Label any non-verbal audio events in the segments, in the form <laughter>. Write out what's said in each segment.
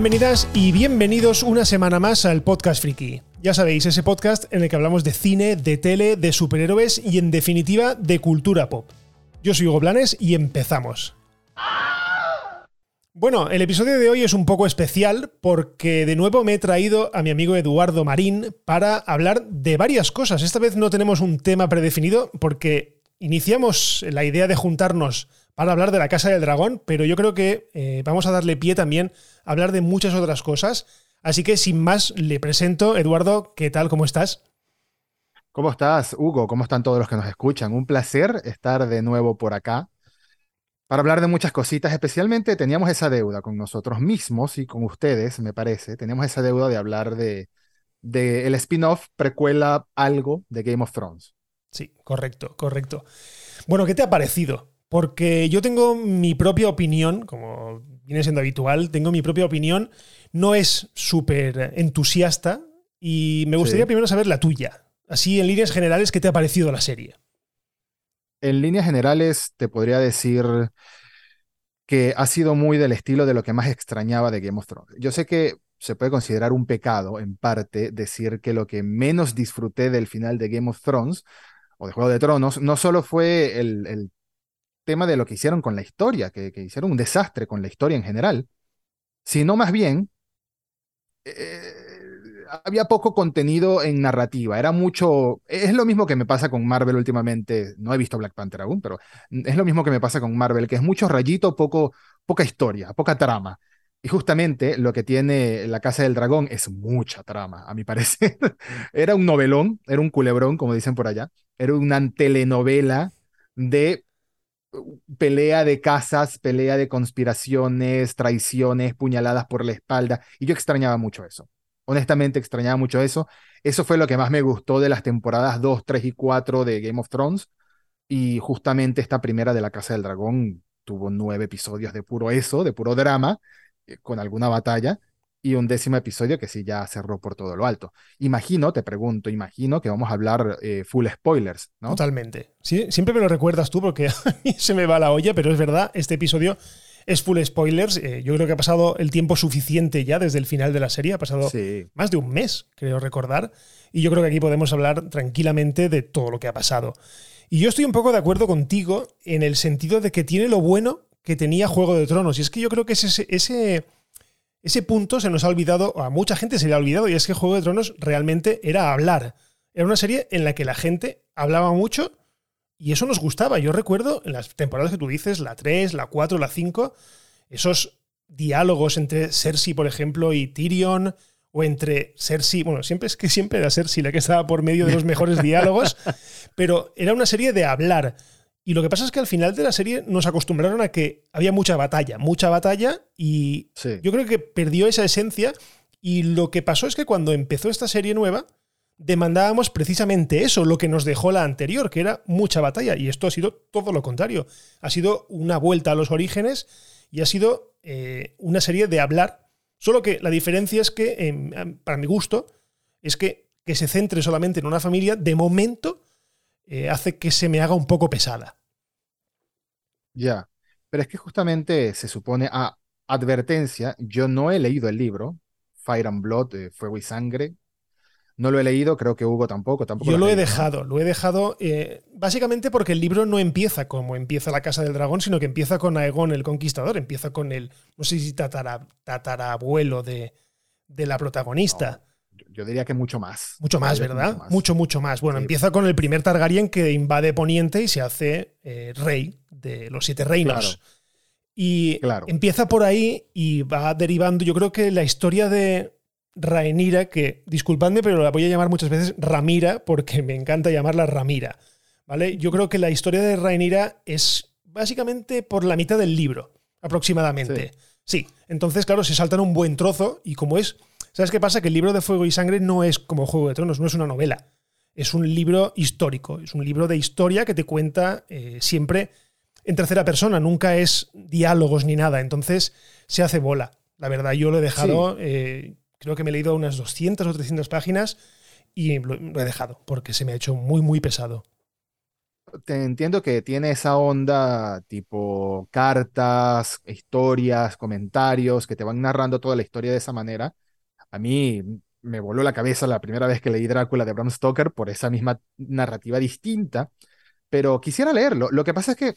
Bienvenidas y bienvenidos una semana más al Podcast Friki. Ya sabéis, ese podcast en el que hablamos de cine, de tele, de superhéroes y en definitiva de cultura pop. Yo soy Hugo Blanes y empezamos. Bueno, el episodio de hoy es un poco especial porque de nuevo me he traído a mi amigo Eduardo Marín para hablar de varias cosas. Esta vez no tenemos un tema predefinido porque iniciamos la idea de juntarnos para hablar de la Casa del Dragón, pero yo creo que eh, vamos a darle pie también a hablar de muchas otras cosas. Así que sin más, le presento, Eduardo, ¿qué tal? ¿Cómo estás? ¿Cómo estás, Hugo? ¿Cómo están todos los que nos escuchan? Un placer estar de nuevo por acá para hablar de muchas cositas. Especialmente teníamos esa deuda con nosotros mismos y con ustedes, me parece. Teníamos esa deuda de hablar de, de el spin-off precuela algo de Game of Thrones. Sí, correcto, correcto. Bueno, ¿qué te ha parecido? Porque yo tengo mi propia opinión, como viene siendo habitual, tengo mi propia opinión, no es súper entusiasta y me gustaría primero saber la tuya. Así, en líneas generales, ¿qué te ha parecido la serie? En líneas generales, te podría decir que ha sido muy del estilo de lo que más extrañaba de Game of Thrones. Yo sé que se puede considerar un pecado, en parte, decir que lo que menos disfruté del final de Game of Thrones o de Juego de Tronos no solo fue el, el tema de lo que hicieron con la historia, que, hicieron un desastre con la historia en general, sino más bien eh, había poco contenido en narrativa, era mucho, es lo mismo que me pasa con Marvel últimamente, no he visto Black Panther aún, pero es lo mismo que me pasa con Marvel, que es mucho rayito, poco, poca historia, poca trama. Y justamente lo que tiene La Casa del Dragón es mucha trama, a mi parecer. <laughs> era un novelón, era un culebrón, como dicen por allá. Era una telenovela de pelea de casas, pelea de conspiraciones, traiciones, puñaladas por la espalda. Y yo extrañaba mucho eso. Honestamente extrañaba mucho eso. Eso fue lo que más me gustó de las temporadas 2, 3 y 4 de Game of Thrones. Y justamente esta primera de la Casa del Dragón tuvo nueve episodios de puro eso, de puro drama, eh, con alguna batalla y un décimo episodio que sí ya cerró por todo lo alto. Imagino, te pregunto, imagino que vamos a hablar eh, full spoilers, ¿no? Totalmente. Sí, siempre me lo recuerdas tú porque <laughs> a mí se me va la olla, pero es verdad, este episodio es full spoilers. Eh, yo creo que ha pasado el tiempo suficiente ya desde el final de la serie, ha pasado más de un mes, creo recordar, y yo creo que aquí podemos hablar tranquilamente de todo lo que ha pasado. Y yo estoy un poco de acuerdo contigo en el sentido de que tiene lo bueno que tenía Juego de Tronos, y es que yo creo que ese, ese ese punto se nos ha olvidado, o a mucha gente se le ha olvidado, y es que Juego de Tronos realmente era hablar. Era una serie en la que la gente hablaba mucho y eso nos gustaba. Yo recuerdo en las temporadas que tú dices, la 3, la 4, la 5, esos diálogos entre Cersei, por ejemplo, y Tyrion, o entre Cersei, bueno, siempre es que siempre era Cersei la que estaba por medio de los mejores diálogos, <laughs> pero era una serie de hablar. Y lo que pasa es que al final de la serie nos acostumbraron a que había mucha batalla, mucha batalla, y yo creo que perdió esa esencia. Y lo que pasó es que cuando empezó esta serie nueva, demandábamos precisamente eso, lo que nos dejó la anterior, que era mucha batalla. Y esto ha sido todo lo contrario. Ha sido una vuelta a los orígenes y ha sido eh, una serie de hablar. Solo que la diferencia es que, em, para mi gusto, es que, que se centre solamente en una familia, de momento eh, hace que se me haga un poco pesada. Ya, pero es que justamente se supone a advertencia, yo no he leído el libro, Fire and Blood, eh, Fuego y Sangre. No lo he leído, creo que Hugo tampoco. tampoco yo lo, he dejado, lo he dejado eh, básicamente porque el libro no empieza como empieza la Casa del Dragón, sino que empieza con Aegon el Conquistador, empieza con el, no sé si tatarabuelo de, de la protagonista yo diría que mucho más. Mucho más, ¿verdad? Mucho, mucho más. Bueno, empieza con el primer Targaryen que invade Poniente y se hace eh, rey de los siete reinos. Y empieza por ahí y va derivando. Yo creo que la historia de Rhaenyra, que disculpadme, pero la voy a llamar muchas veces Ramira, porque me encanta llamarla Ramira. ¿Vale? Yo creo que la historia de Rhaenyra es básicamente por la mitad del libro, aproximadamente. sí. Entonces, claro, se saltan un buen trozo y como es ¿Sabes qué pasa? Que el libro de Fuego y Sangre no es como Juego de Tronos, no es una novela. Es un libro histórico, es un libro de historia que te cuenta eh, siempre en tercera persona, nunca es diálogos ni nada. Entonces se hace bola. La verdad, yo lo he dejado, eh, creo que me he leído unas 200 o 300 páginas y lo, he dejado porque se me ha hecho muy, muy pesado. te entiendo que tiene esa onda tipo cartas, historias, comentarios que te van narrando toda la historia de esa manera. A mí me voló la cabeza la primera vez que leí Drácula de Bram Stoker por esa misma narrativa distinta, pero quisiera leerlo. Lo que pasa es que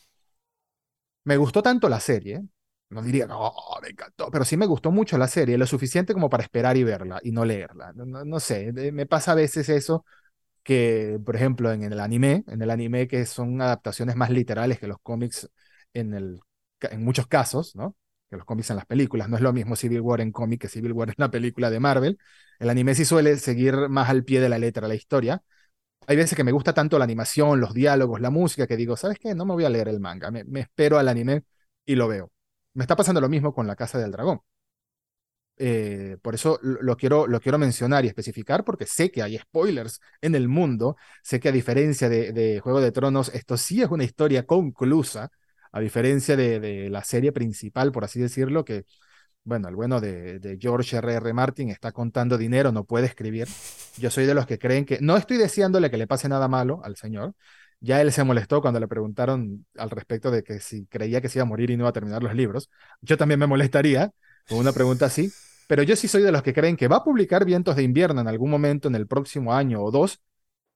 me gustó tanto la serie, no diría, no, me encantó, pero sí me gustó mucho la serie, lo suficiente como para esperar y verla y no leerla. No, sé, me pasa a veces eso que, por ejemplo, en el anime, en el anime que son adaptaciones más literales que los cómics en, el, en muchos casos, ¿no? Que los cómics en las películas. No es lo mismo Civil War en cómic que Civil War en la película de Marvel. El anime sí suele seguir más al pie de la letra la historia. Hay veces que me gusta tanto la animación, los diálogos, la música, que digo, ¿sabes qué? No me voy a leer el manga, me, espero al anime y lo veo. Me está pasando lo mismo con La Casa del Dragón. Eh, por eso lo quiero, lo quiero mencionar y especificar, porque sé que hay spoilers en el mundo. Sé que a diferencia de, Juego de Tronos, esto sí es una historia conclusa, a diferencia de, la serie principal, por así decirlo, que, bueno, el bueno de, George R.R. R. Martin está contando dinero, no puede escribir. Yo soy de los que creen que no estoy deseándole que le pase nada malo al señor. Ya él se molestó cuando le preguntaron al respecto de que si creía que se iba a morir y no iba a terminar los libros. Yo también me molestaría con una pregunta así, pero yo sí soy de los que creen que va a publicar Vientos de Invierno en algún momento en el próximo año o dos.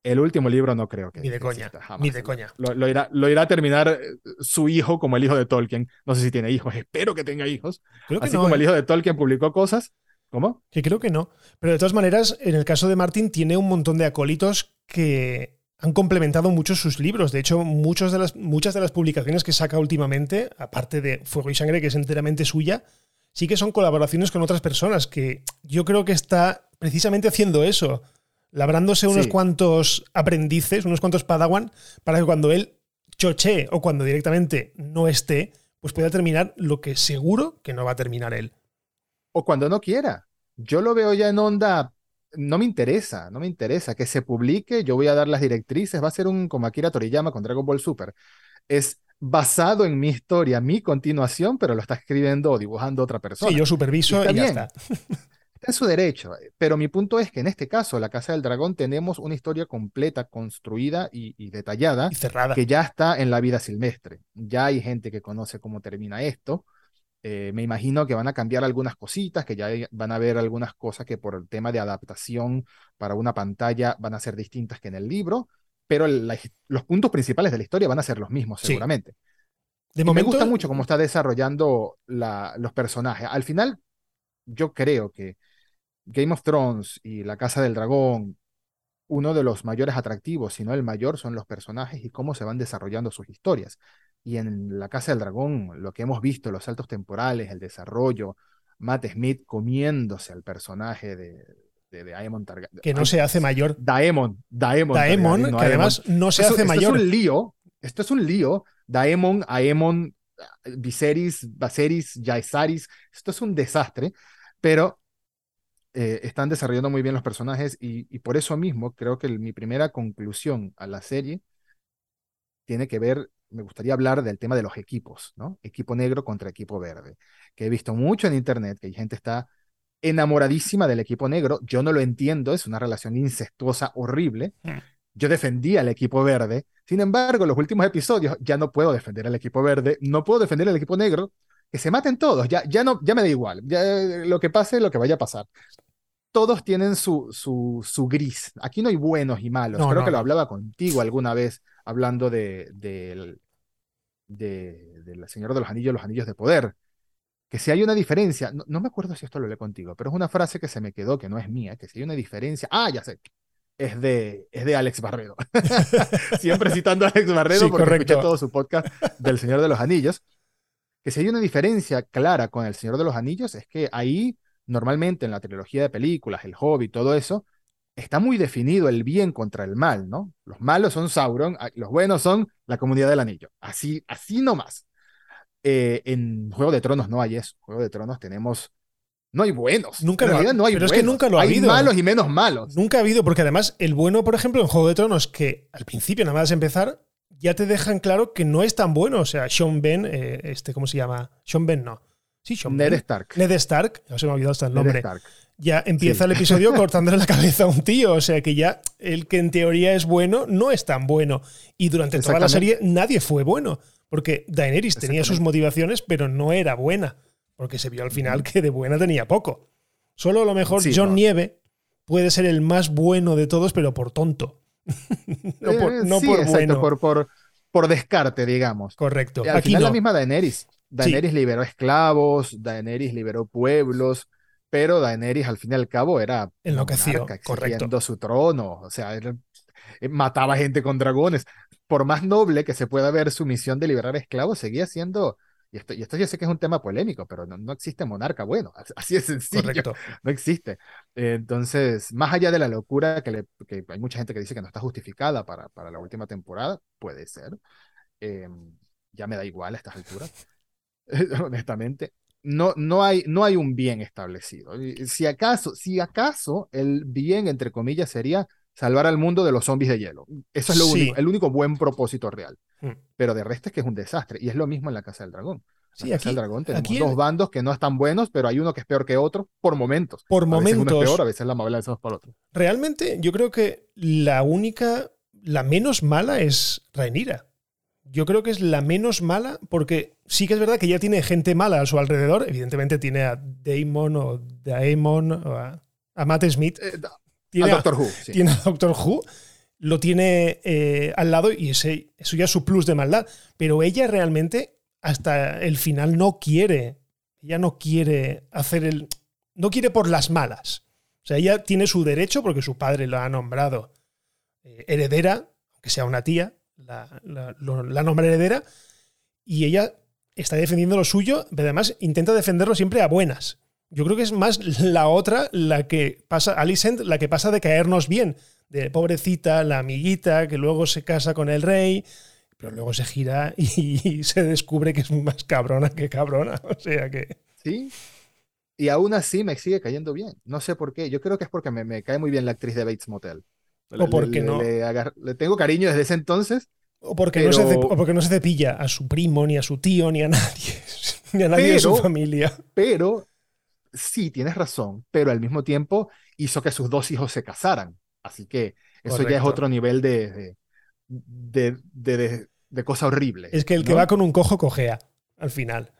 El último libro no creo que. Ni de coña. Ni de coña. Lo, irá, lo, irá, a terminar eh, su hijo como el hijo de Tolkien. No sé si tiene hijos, espero que tenga hijos. Así como el ¿eh? hijo de Tolkien publicó cosas. ¿Cómo? Que creo que no. Pero de todas maneras, en el caso de Martin, tiene un montón de acólitos que han complementado mucho sus libros. De hecho, muchos de las, muchas de las publicaciones que saca últimamente, aparte de Fuego y Sangre, que es enteramente suya, sí que son colaboraciones con otras personas, que yo creo que está precisamente haciendo eso, labrándose unos cuantos aprendices, unos cuantos padawan, para que cuando él choche o cuando directamente no esté, pues pueda terminar lo que seguro que no va a terminar él. O cuando no quiera. Yo lo veo ya en onda, no me interesa, no me interesa que se publique, yo voy a dar las directrices, va a ser un como Akira Toriyama con Dragon Ball Super. Es basado en mi historia, mi continuación, pero lo está escribiendo o dibujando otra persona. Sí, yo superviso y, ya está. Está <laughs> en su derecho, pero mi punto es que en este caso, La Casa del Dragón, tenemos una historia completa, construida y, detallada, cerrada. que ya está en la vida silvestre. Ya hay gente que conoce cómo termina esto. Eh, me imagino que van a cambiar algunas cositas, que ya van a ver algunas cosas que por el tema de adaptación para una pantalla van a ser distintas que en el libro, pero los puntos principales de la historia van a ser los mismos, seguramente. De me gusta mucho cómo está desarrollando los personajes. Al final, yo creo que Game of Thrones y La Casa del Dragón, uno de los mayores atractivos, si no el mayor, son los personajes y cómo se van desarrollando sus historias. Y en La Casa del Dragón, lo que hemos visto, los saltos temporales, el desarrollo, Matt Smith comiéndose al personaje de, de, Daemon Targaryen. Que no se hace mayor. Daemon, Daemon. Daemon, que además no se hace mayor. Esto es un lío, esto es un lío. Daemon, Aemon, Viserys, Baseris, Jaesaris, esto es un desastre, pero eh, están desarrollando muy bien los personajes y, por eso mismo creo que mi primera conclusión a la serie tiene que ver, me gustaría hablar del tema de los equipos, ¿no? Equipo negro contra equipo verde, que he visto mucho en internet, que hay gente está enamoradísima del equipo negro. Yo no lo entiendo, es una relación incestuosa horrible. Hmm. Yo defendía al equipo verde. Sin embargo, en los últimos episodios ya no puedo defender al equipo verde, no puedo defender al equipo negro. Que se maten todos, ya, ya, no, ya me da igual. Ya, lo que pase, lo que vaya a pasar. Todos tienen su, su, su gris. Aquí no hay buenos y malos. Creo que lo hablaba contigo alguna vez, hablando de, de, de, de, Señor de los Anillos, los Anillos de Poder que si hay una diferencia, no, me acuerdo si esto lo leí contigo, pero es una frase que se me quedó, que no es mía, que si hay una diferencia, ah, ya sé, es de, es de Alex Barredo. <laughs> Siempre citando a Alex Barredo porque escuché todo su podcast del Señor de los Anillos. Que si hay una diferencia clara con El Señor de los Anillos es que ahí, normalmente en la trilogía de películas, El Hobbit, todo eso, está muy definido el bien contra el mal, ¿no? Los malos son Sauron, ah, los buenos son la comunidad del anillo. Así, así nomás. Eh, en Juego de Tronos no hay eso. En Juego de Tronos tenemos. No hay buenos. Nunca en realidad no hay pero es que nunca lo ha hay malos y menos malos. Nunca ha habido, porque además el bueno, por ejemplo, en Juego de Tronos, que al principio, nada más empezar, ya te dejan claro que no es tan bueno. O sea, Sean Ben, eh, este, ¿cómo se llama? Sean Ben no. Sí, Sean Ned Stark. Ned Stark, no se me ha olvidado hasta el nombre. ya empieza el episodio <laughs> cortándole la cabeza a un tío. O sea que ya el que en teoría es bueno no es tan bueno. Y durante toda la serie nadie fue bueno. Porque Daenerys tenía sus motivaciones, pero no era buena. Porque se vio al final que de buena tenía poco. Solo a lo mejor John Nieve puede ser el más bueno de todos, pero por tonto. <laughs> no por, eh, no por bueno. Por, por, descarte, digamos. Correcto. al Aquí final la misma Daenerys. Daenerys liberó esclavos, Daenerys liberó pueblos, pero Daenerys al fin y al cabo era enloquecido, correcto. su trono, o sea, eh, mataba gente con dragones. Por más noble que se pueda ver su misión de liberar esclavos, seguía siendo y esto, y esto yo sé que es un tema polémico, pero no, no existe monarca bueno, <laughs> así es sencillo. Correcto. No existe. entonces, más allá de la locura que, le, que, hay mucha gente que dice que no está justificada para, para la última temporada, puede ser. Em, ya me da igual a estas alturas, <laughs> honestamente. No, no, hay, no hay un bien establecido. Si acaso, si acaso el bien, entre comillas, sería salvar al mundo de los zombies de hielo. Eso es lo único, el único buen propósito real. Mm. Pero de resto es que es un desastre. Y es lo mismo en la Casa del Dragón. En la Casa del Dragón tenemos dos bandos que no están buenos, pero hay uno que es peor que otro por momentos. Por momentos. Veces uno es peor, a veces la mala es por otro. Realmente, yo creo que la única, la menos mala es Rhaenyra. Yo creo que es la menos mala porque sí que es verdad que ya tiene gente mala a su alrededor. Evidentemente tiene a Damon o Daemon o a, Matt Smith. Eh, tiene a Doctor Who. Tiene a Doctor Who, lo tiene eh, al lado y ese, eso ya es su plus de maldad. Pero ella realmente hasta el final no quiere. Ella no quiere hacer el. No quiere por las malas. O sea, ella tiene su derecho porque su padre la ha nombrado eh, heredera, aunque sea una tía, la, la, la nombra heredera, y ella está defendiendo lo suyo, pero además intenta defenderlo siempre a buenas. Yo creo que es más la otra, la que pasa, Alicent, la que pasa de caernos bien. De pobrecita, la amiguita, que luego se casa con el rey, pero luego se gira y, se descubre que es más cabrona que cabrona. <laughs> O sea que. Sí. Y aún así me sigue cayendo bien. No sé por qué. Yo creo que es porque me, cae muy bien la actriz de Bates Motel. O porque no. Le, tengo cariño desde ese entonces. O porque, no se o porque no se cepilla a su primo, ni a su tío, ni a <laughs> nadie. ni a nadie de su familia. Pero sí, tienes razón, pero al mismo tiempo hizo que sus dos hijos se casaran. Así que eso ya es otro nivel de, de, de, de, cosa horrible. Es que el que va con un cojo cojea al final.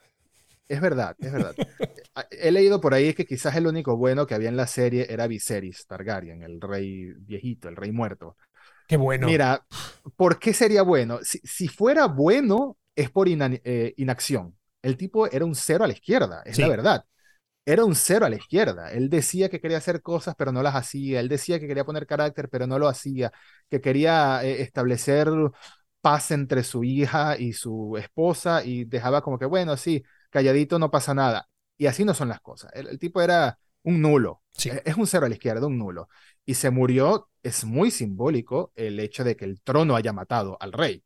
Es verdad, es verdad. <laughs> He leído por ahí que quizás el único bueno que había en la serie era Viserys Targaryen, el rey viejito, el rey muerto. Qué bueno. Mira, ¿por qué sería bueno? Si, si fuera bueno, es por eh, inacción. El tipo era un cero a la izquierda, es la verdad era un cero a la izquierda. Él decía que quería hacer cosas, pero no las hacía. Él decía que quería poner carácter, pero no lo hacía. Que quería eh, establecer paz entre su hija y su esposa y dejaba como que, bueno, sí, calladito, no pasa nada. Y así no son las cosas. El, tipo era un nulo. E, es un cero a la izquierda, un nulo. Y se murió, es muy simbólico el hecho de que el trono haya matado al rey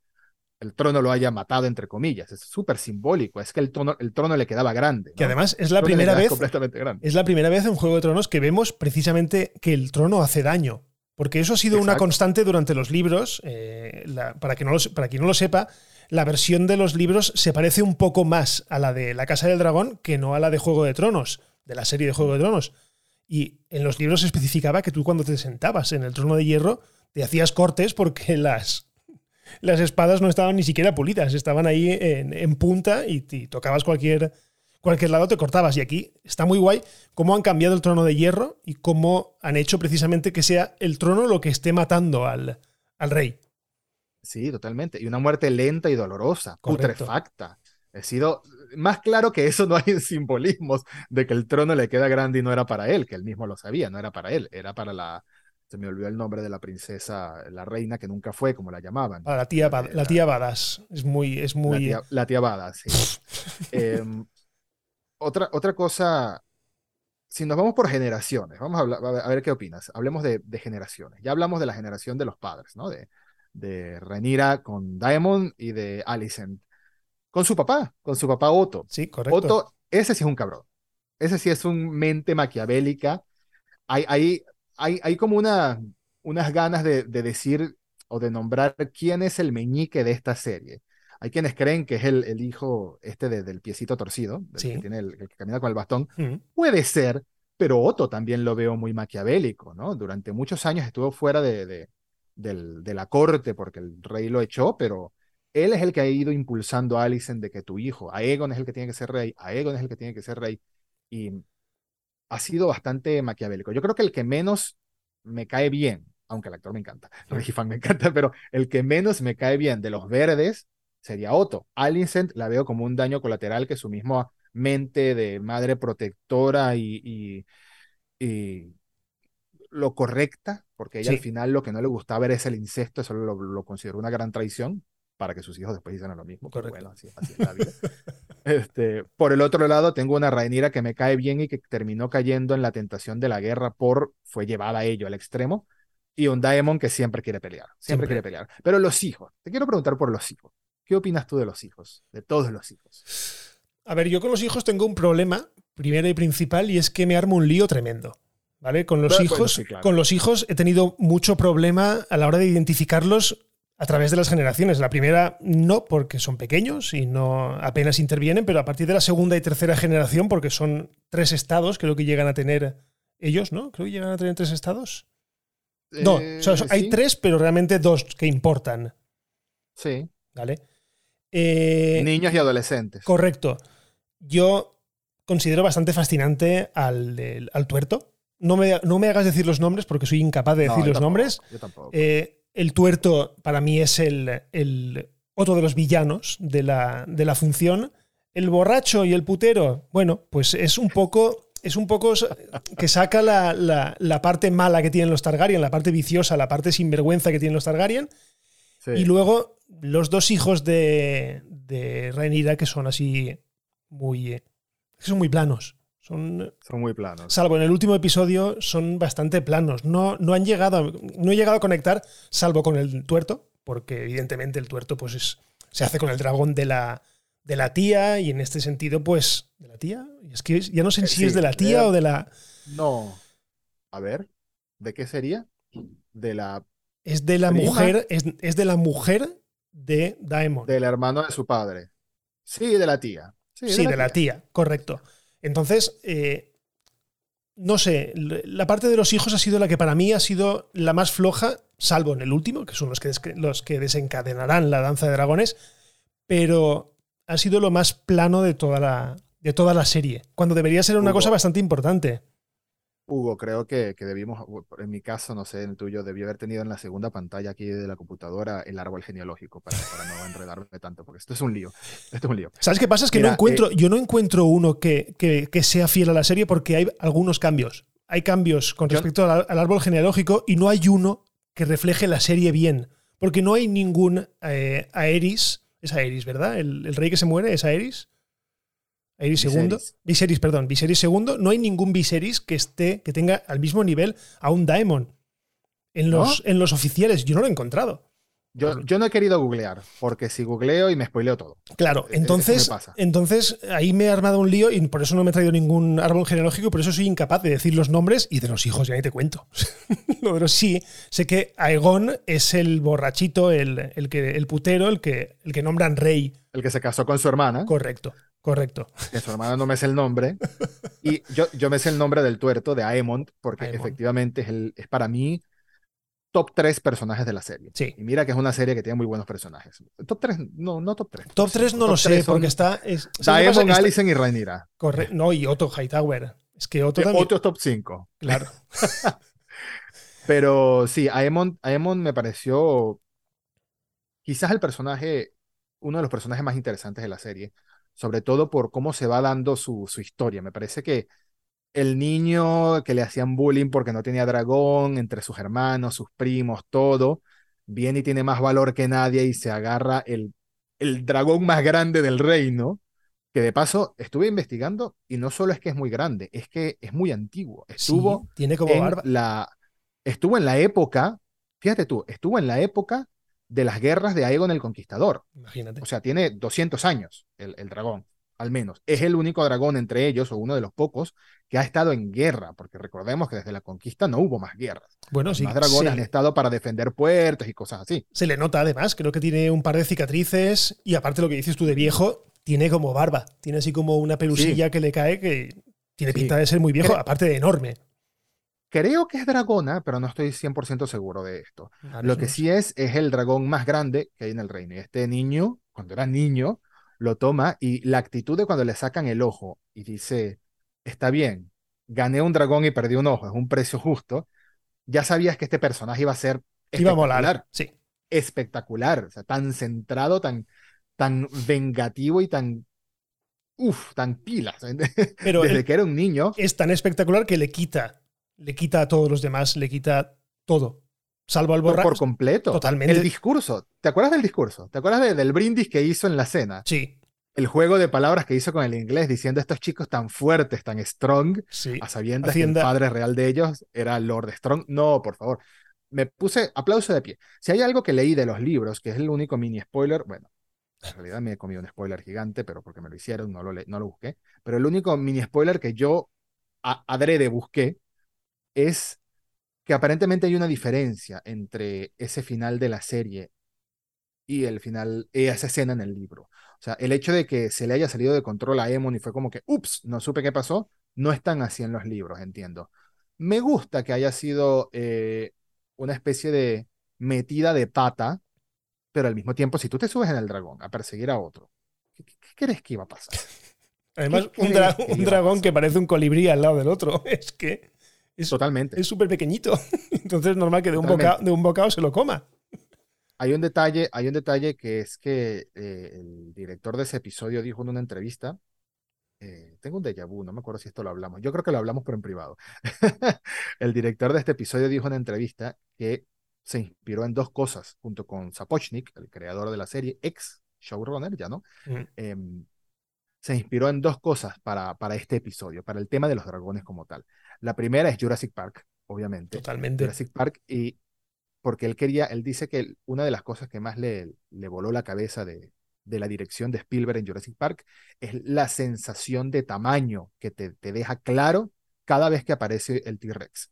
el trono lo haya matado, entre comillas. Es súper simbólico. Es que el, trono, el trono le quedaba grande. Que además es la primera vez. Es la primera vez en Juego de Tronos que vemos precisamente que el trono hace daño. Porque eso ha sido una constante durante los libros. Eh, para, que no para quien no lo sepa, la versión de los libros se parece un poco más a la de La Casa del Dragón que no a la de Juego de Tronos, de la serie de Juego de Tronos. Y en los libros se especificaba que tú cuando te sentabas en el trono de hierro te hacías cortes porque <laughs> las, las espadas no estaban ni siquiera pulidas, estaban ahí en, punta y, tocabas cualquier, cualquier lado, te cortabas. Y aquí está muy guay cómo han cambiado el trono de hierro y cómo han hecho precisamente que sea el trono lo que esté matando al, al rey. Sí, totalmente. Y una muerte lenta y dolorosa, putrefacta. He sido más claro que eso no hay <laughs> simbolismos de que el trono le queda grande y no era para él, que él mismo lo sabía, no era para él, era para la, se me olvidó el nombre de la princesa, la reina que nunca fue, como la llamaban. Ah, la tía, la tía Badas. Es muy. Es muy... La, tía, Badas, sí. <laughs> Em, otra, otra cosa. Si nos vamos por generaciones, vamos a, hablar, a ver qué opinas. Hablemos de, generaciones. Ya hablamos de la generación de los padres, ¿no? De, de Renira con Diamond y de Alicent. Con su papá, con su papá Otto. Sí, correcto. Otto, ese sí es un cabrón. Ese sí es un mente maquiavélica. Hay, hay, hay, como una, unas ganas de, decir o de nombrar quién es el meñique de esta serie. Hay quienes creen que es el, el hijo este del piecito torcido, que tiene el, que camina con el bastón. Puede ser, pero Otto también lo veo muy maquiavélico, ¿no? Durante muchos años estuvo fuera de, de, de la corte porque el rey lo echó, pero él es el que ha ido impulsando a Alicent de que tu hijo, Aegon es el que tiene que ser rey, Aegon es el que tiene que ser rey, y ha sido bastante maquiavélico. Yo creo que el que menos me cae bien, aunque el actor me encanta, <laughs> Regifan me encanta, pero el que menos me cae bien de los verdes sería Otto. Alicent la veo como un daño colateral que su misma mente de madre protectora y, y, lo correcta, porque ella al final lo que no le gustaba era el incesto, eso lo, lo consideró una gran traición para que sus hijos después hicieran lo mismo. Pero bueno, así, es la vida. este, por el otro lado, tengo una Rhaenyra que me cae bien y que terminó cayendo en la tentación de la guerra por, fue llevada a ello al extremo, y un Daemon que siempre quiere pelear, siempre, quiere pelear. Pero los hijos, te quiero preguntar por los hijos. ¿Qué opinas tú de los hijos? De todos los hijos. A ver, yo con los hijos tengo un problema, primero y principal, y es que me armo un lío tremendo. ¿Vale? Con los hijos, con los hijos he tenido mucho problema a la hora de identificarlos a través de las generaciones. La primera no, porque son pequeños y no apenas intervienen, pero a partir de la segunda y tercera generación, porque son tres estados, creo que llegan a tener ellos, ¿no? Creo que llegan a tener tres estados. No, hay tres, pero realmente dos que importan. Sí. ¿Vale? Eh, Niños y adolescentes. Correcto. Yo considero bastante fascinante al, al tuerto. No me, no me, hagas decir los nombres porque soy incapaz de decir los nombres. Yo tampoco. Eh, el tuerto para mí es el, otro de los villanos de la, de la, función. El borracho y el putero, bueno, pues es un poco. Es un poco que saca la, parte mala que tienen los Targaryen, la parte viciosa, la parte sinvergüenza que tienen los Targaryen. Y luego los dos hijos de, de Rhaenyra que son así muy. son muy planos. Son, son, muy planos. Salvo en el último episodio, son bastante planos. No, no han llegado, no he llegado a conectar, salvo con el tuerto, porque evidentemente el tuerto pues es, se hace con el dragón de la, de la tía y en este sentido, pues, ¿de la tía? Es que ya no sé si es de la tía o de la... No. A ver, ¿de qué sería? De la... Es de la mujer, es, de la mujer de Daemon. Del hermano de su padre. Sí, de la tía. Sí, de, la, tía, correcto. Entonces, eh, no sé, la parte de los hijos ha sido la que para mí ha sido la más floja, salvo en el último, que son los que, los que desencadenarán la danza de dragones, pero ha sido lo más plano de toda la, de toda la serie, cuando debería ser una cosa bastante importante. Hugo, creo que, que, debimos, en mi caso, no sé, en el tuyo, debí haber tenido en la segunda pantalla aquí de la computadora el árbol genealógico para, para no enredarme tanto, porque esto es un lío. Esto es un lío. ¿Sabes qué pasa? Es que no encuentro, eh, yo no encuentro uno que, que, sea fiel a la serie porque hay algunos cambios. Hay cambios con respecto al, árbol genealógico y no hay uno que refleje la serie bien. Porque no hay ningún eh, Aeris. Es Aeris, ¿verdad? El, el rey que se muere es Aeris. Viserys perdón. Viserys segundo. No hay ningún Viserys que esté, que tenga al mismo nivel a un Daemon. En los, en los oficiales, yo no lo he encontrado. Yo, yo, no he querido googlear, porque si googleo y me spoileo todo. Claro, e-, entonces, entonces ahí me he armado un lío y por eso no me he traído ningún árbol genealógico, por eso soy incapaz de decir los nombres y de los hijos, ya ni te cuento. <laughs> de sí, sé que Aegon es el borrachito, el, el, que, el putero, el que, el que nombran rey. El que se casó con su hermana. Correcto. Correcto. Que su hermana no me sé el nombre. <laughs> Y yo, yo me sé el nombre del tuerto, de Aemond, porque efectivamente es, el, es para mí top 3 personajes de la serie. Sí. Y mira que es una serie que tiene muy buenos personajes. Top 3, no, no top 3. Top 3 no lo sé, porque está. Es, Daemon, Alicent y Rhaenyra. Correcto. No, y Otto Hightower. Es que Otto también. Otto es top 5. Claro. <laughs> Pero sí, Aemon, Aemon me pareció quizás el personaje, uno de los personajes más interesantes de la serie sobre todo por cómo se va dando su, su historia. Me parece que el niño que le hacían bullying porque no tenía dragón, entre sus hermanos, sus primos, todo, viene y tiene más valor que nadie y se agarra el, el dragón más grande del reino, que de paso estuve investigando y no solo es que es muy grande, es que es muy antiguo. Estuvo tiene como en la estuvo en la época, fíjate tú, estuvo en la época de las guerras de Aegon el Conquistador. Imagínate. O sea, tiene 200 años el, dragón, al menos. Es el único dragón entre ellos, o uno de los pocos, que ha estado en guerra, porque recordemos que desde la conquista no hubo más guerras. Bueno, sí. Más dragones han estado para defender puertos y cosas así. Se le nota además, creo que tiene un par de cicatrices y aparte lo que dices tú de viejo, tiene como barba, tiene así como una pelusilla que le cae que Tiene pinta de ser muy viejo, aparte de enorme. Creo que es dragona, pero no estoy 100% seguro de esto. Lo que sí es, es el dragón más grande que hay en el reino. Y este niño, cuando era niño, lo toma y la actitud de cuando le sacan el ojo y dice, está bien, gané un dragón y perdí un ojo, es un precio justo, ya sabías que este personaje iba a ser Iba a molar, sí. Espectacular, o sea, tan centrado, tan, tan vengativo y tan Uf, tan pilas. <laughs> Pero Desde que era un niño. Es tan espectacular que le quita, le quita a todos los demás, le quita todo. Salvo al borracho. Por, completo. Totalmente. El discurso. ¿Te acuerdas del discurso? ¿Te acuerdas del brindis que hizo en la cena? Sí. El juego de palabras que hizo con el inglés diciendo estos chicos tan fuertes, tan strong, sí. a sabiendas que el padre real de ellos era Lord Strong. No, por favor. Me puse aplauso de pie. Si hay algo que leí de los libros, que es el único mini spoiler, bueno, en realidad me he comido un spoiler gigante, pero porque me lo hicieron, no lo, no lo busqué. Pero el único mini spoiler que yo adrede busqué es que aparentemente hay una diferencia entre ese final de la serie y el final, y esa escena en el libro. O sea, el hecho de que se le haya salido de control a Emon y fue como que, ups, no supe qué pasó, no están así en los libros, entiendo. Me gusta que haya sido eh, una especie de metida de pata pero al mismo tiempo, si tú te subes en el dragón a perseguir a otro, ¿qué, crees que iba a pasar? Además, un, dragón que parece un colibrí al lado del otro. <laughs> Es que. Es, Totalmente. Es súper pequeñito. <laughs> Entonces es normal que de un, bocado, de un, bocado, se lo coma. Hay un detalle, hay un detalle que es que eh, el director de ese episodio dijo en una entrevista. Eh, tengo un déjà vu, no me acuerdo si esto lo hablamos. Yo creo que lo hablamos, pero en privado. <laughs> el director de este episodio dijo en una entrevista que se inspiró en dos cosas, junto con Sapochnik, el creador de la serie, ex showrunner, ya no, em, se inspiró en dos cosas para, para este episodio, para el tema de los dragones como tal. La primera es Jurassic Park, obviamente. Totalmente. Jurassic Park, y porque él quería, él dice que una de las cosas que más le, le voló la cabeza de, de la dirección de Spielberg en Jurassic Park es la sensación de tamaño que te, te deja claro cada vez que aparece el T-Rex.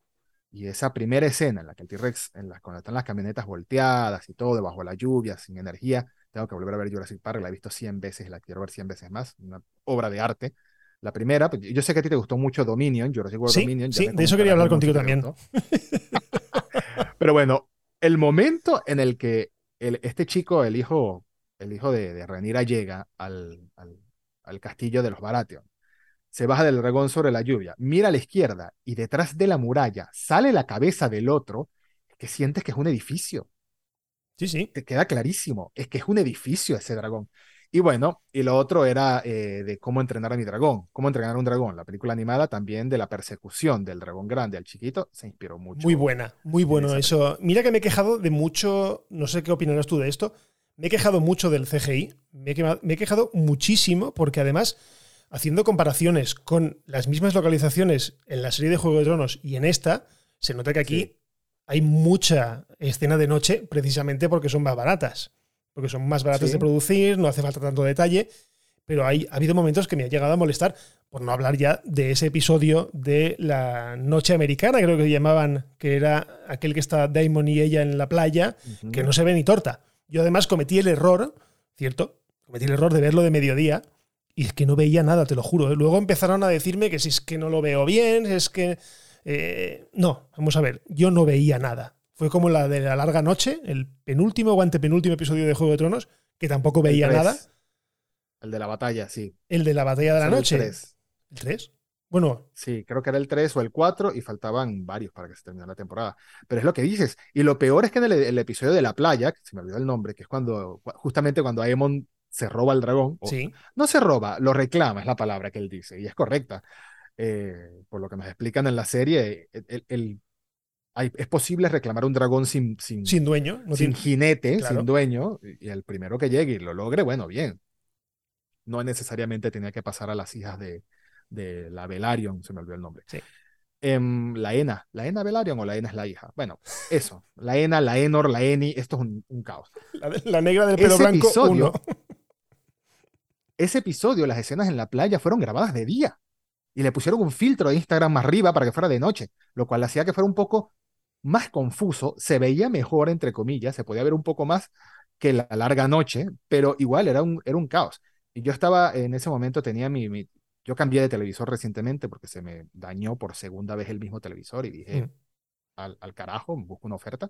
Y esa primera escena en la que el T-Rex, en la, cuando están las camionetas volteadas y todo, debajo de la lluvia, sin energía, tengo que volver a ver Jurassic Park, la he visto 100 veces, la quiero ver 100 veces más, una obra de arte. La primera, pues, yo sé que a ti te gustó mucho Dominion, Jurassic World Dominion. Sí, de eso quería hablar contigo también. Pero bueno, el momento en el que el, este chico, el hijo, el hijo de, de Renira, llega al, al, al castillo de los Baratheon se baja del dragón sobre la lluvia, mira a la izquierda y detrás de la muralla sale la cabeza del otro, que sientes que es un edificio. Sí, sí. Te queda clarísimo, es que es un edificio ese dragón. Y bueno, y lo otro era eh, de cómo entrenar a mi dragón, cómo entrenar a un dragón. La película animada también de la persecución del dragón grande al chiquito se inspiró mucho. Muy buena, muy bueno eso. Mira que me he quejado de mucho, no sé qué opinarás tú de esto, me he quejado mucho del CGI, me he quejado muchísimo porque además haciendo comparaciones con las mismas localizaciones en la serie de Juego de Tronos y en esta, se nota que aquí hay mucha escena de noche precisamente porque son más baratas. Porque son más baratas de producir, no hace falta tanto detalle. Pero hay, ha habido momentos que me ha llegado a molestar, por no hablar ya de ese episodio de la noche americana, creo que llamaban, que era aquel que está Damon y ella en la playa, que no se ve ni torta. Yo además cometí el error, ¿cierto? Cometí el error de verlo de mediodía y es que no veía nada, te lo juro. ¿eh? Luego empezaron a decirme que si es que no lo veo bien, es que... Eh, no, vamos a ver, yo no veía nada. Fue como la de la larga noche, el penúltimo o antepenúltimo episodio de Juego de Tronos, que tampoco veía nada. El de la batalla, sí. El de la batalla de la noche. El 3. ¿El 3? Bueno. Sí, creo que era el 3 o el 4 y faltaban varios para que se terminara la temporada. Pero es lo que dices. Y lo peor es que en el, episodio de la playa, que se me olvidó el nombre, que es cuando, justamente cuando Aemon se roba el dragón. Sí. No se roba, lo reclama, es la palabra que él dice, y es correcta. Eh, por lo que nos explican en la serie, el, es posible reclamar un dragón sin, sin, sin dueño, sin jinete, sin dueño, y el primero que llegue y lo logre, bueno, bien. No necesariamente tenía que pasar a las hijas de, de la Velaryon, se me olvidó el nombre. Sí. Em, la Ena, ¿la Ena Velaryon o la Ena es la hija? Bueno, eso, la Ena, la Enor, la Eni, esto es un, caos. La, negra del pelo blanco, episodio, <laughs> ese episodio, las escenas en la playa fueron grabadas de día y le pusieron un filtro de Instagram arriba para que fuera de noche, lo cual hacía que fuera un poco más confuso, se veía mejor, entre comillas, se podía ver un poco más que la larga noche, pero igual era un, era un caos. Y yo estaba en ese momento, tenía mi, mi yo cambié de televisor recientemente porque se me dañó por segunda vez el mismo televisor y dije, mm. al, al, carajo, busco una oferta.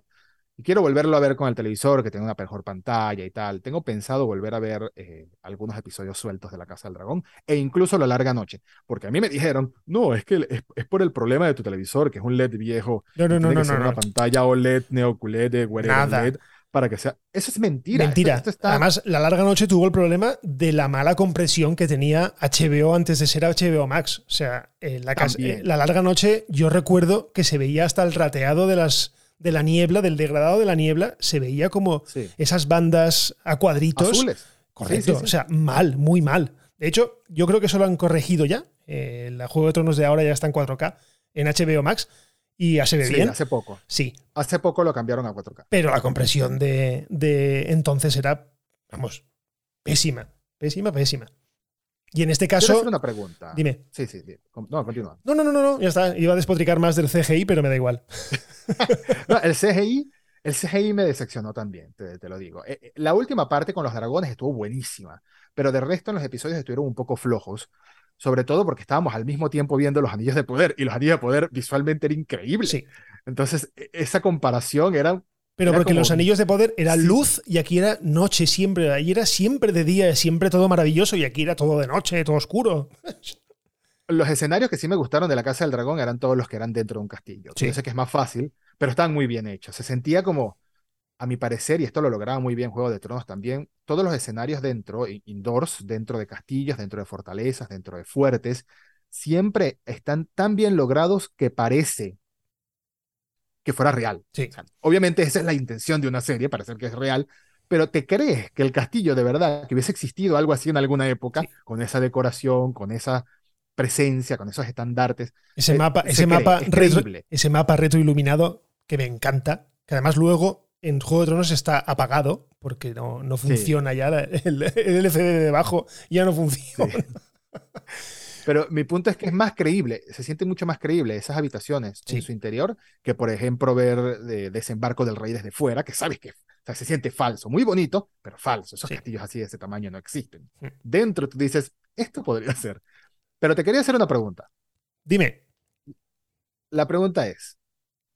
Y quiero volverlo a ver con el televisor, que tenga una mejor pantalla y tal. Tengo pensado volver a ver eh, algunos episodios sueltos de La Casa del Dragón e incluso La Larga Noche. Porque a mí me dijeron, no, es que es, por el problema de tu televisor, que es un LED viejo. No, no, no, tiene no. Que ser una pantalla OLED, NeoQLED, Nada. LED para que sea. Eso es mentira. Mentira. Además, la larga noche tuvo el problema de la mala compresión que tenía HBO antes de ser HBO Max. O sea, la, eh, la larga noche, yo recuerdo que se veía hasta el rateado de las de la niebla, del degradado de la niebla, se veía como esas bandas a cuadritos. Azules. Correcto. o sea, mal, muy mal. De hecho, yo creo que eso lo han corregido ya. Eh, el Juego de Tronos de ahora ya está en 4K en HBO Max y ya se ve bien. Hace poco. Sí. Hace poco lo cambiaron a 4K. Pero la compresión de, entonces era, vamos, pésima. Pésima, pésima. Y en este caso. Hacer una pregunta. Dime. Sí, sí, sí. No, continúa. No, no, no, no, ya está. Iba a despotricar más del CGI, pero me da igual. <laughs> el CGI. El CGI me decepcionó también, te, lo digo. Eh, eh, la última parte con los dragones estuvo buenísima, pero de resto en los episodios estuvieron un poco flojos sobre todo porque estábamos al mismo tiempo viendo los anillos de poder y los anillos de poder visualmente era increíble. Sí. Entonces, e, esa comparación era... Pero porque los anillos de poder era luz y aquí era noche siempre. Ahí era siempre de día, siempre todo maravilloso y aquí era todo de noche, todo oscuro. <laughs> Los escenarios que sí me gustaron de la Casa del Dragón eran todos los que eran dentro de un castillo. Sí. Yo sé que es más fácil, pero están muy bien hechos. Se sentía como a mi parecer, y esto lo lograba muy bien Juego de Tronos también, todos los escenarios dentro, indoors, dentro de castillos, dentro de fortalezas, dentro de fuertes, siempre están tan bien logrados que parece que fuera real. obviamente esa es la intención de una serie, parecer que es real, pero te crees que el castillo de verdad, que hubiese existido algo así en alguna época, con esa decoración, con esa presencia, con esos estandartes. Ese mapa, ese mapa, ese mapa retroiluminado que me encanta, que además luego en Juego de Tronos está apagado porque no, no funciona ya el, el, LCD de debajo ya no funciona. <laughs> Pero mi punto es que es más creíble, se siente mucho más creíble esas habitaciones en su interior que, por ejemplo, ver de desembarco del rey desde fuera, que sabes que se siente falso, muy bonito, pero falso. Esos castillos así de ese tamaño no existen. Mm. Dentro tú dices, esto podría ser. Pero te quería hacer una pregunta. Dime. La pregunta es,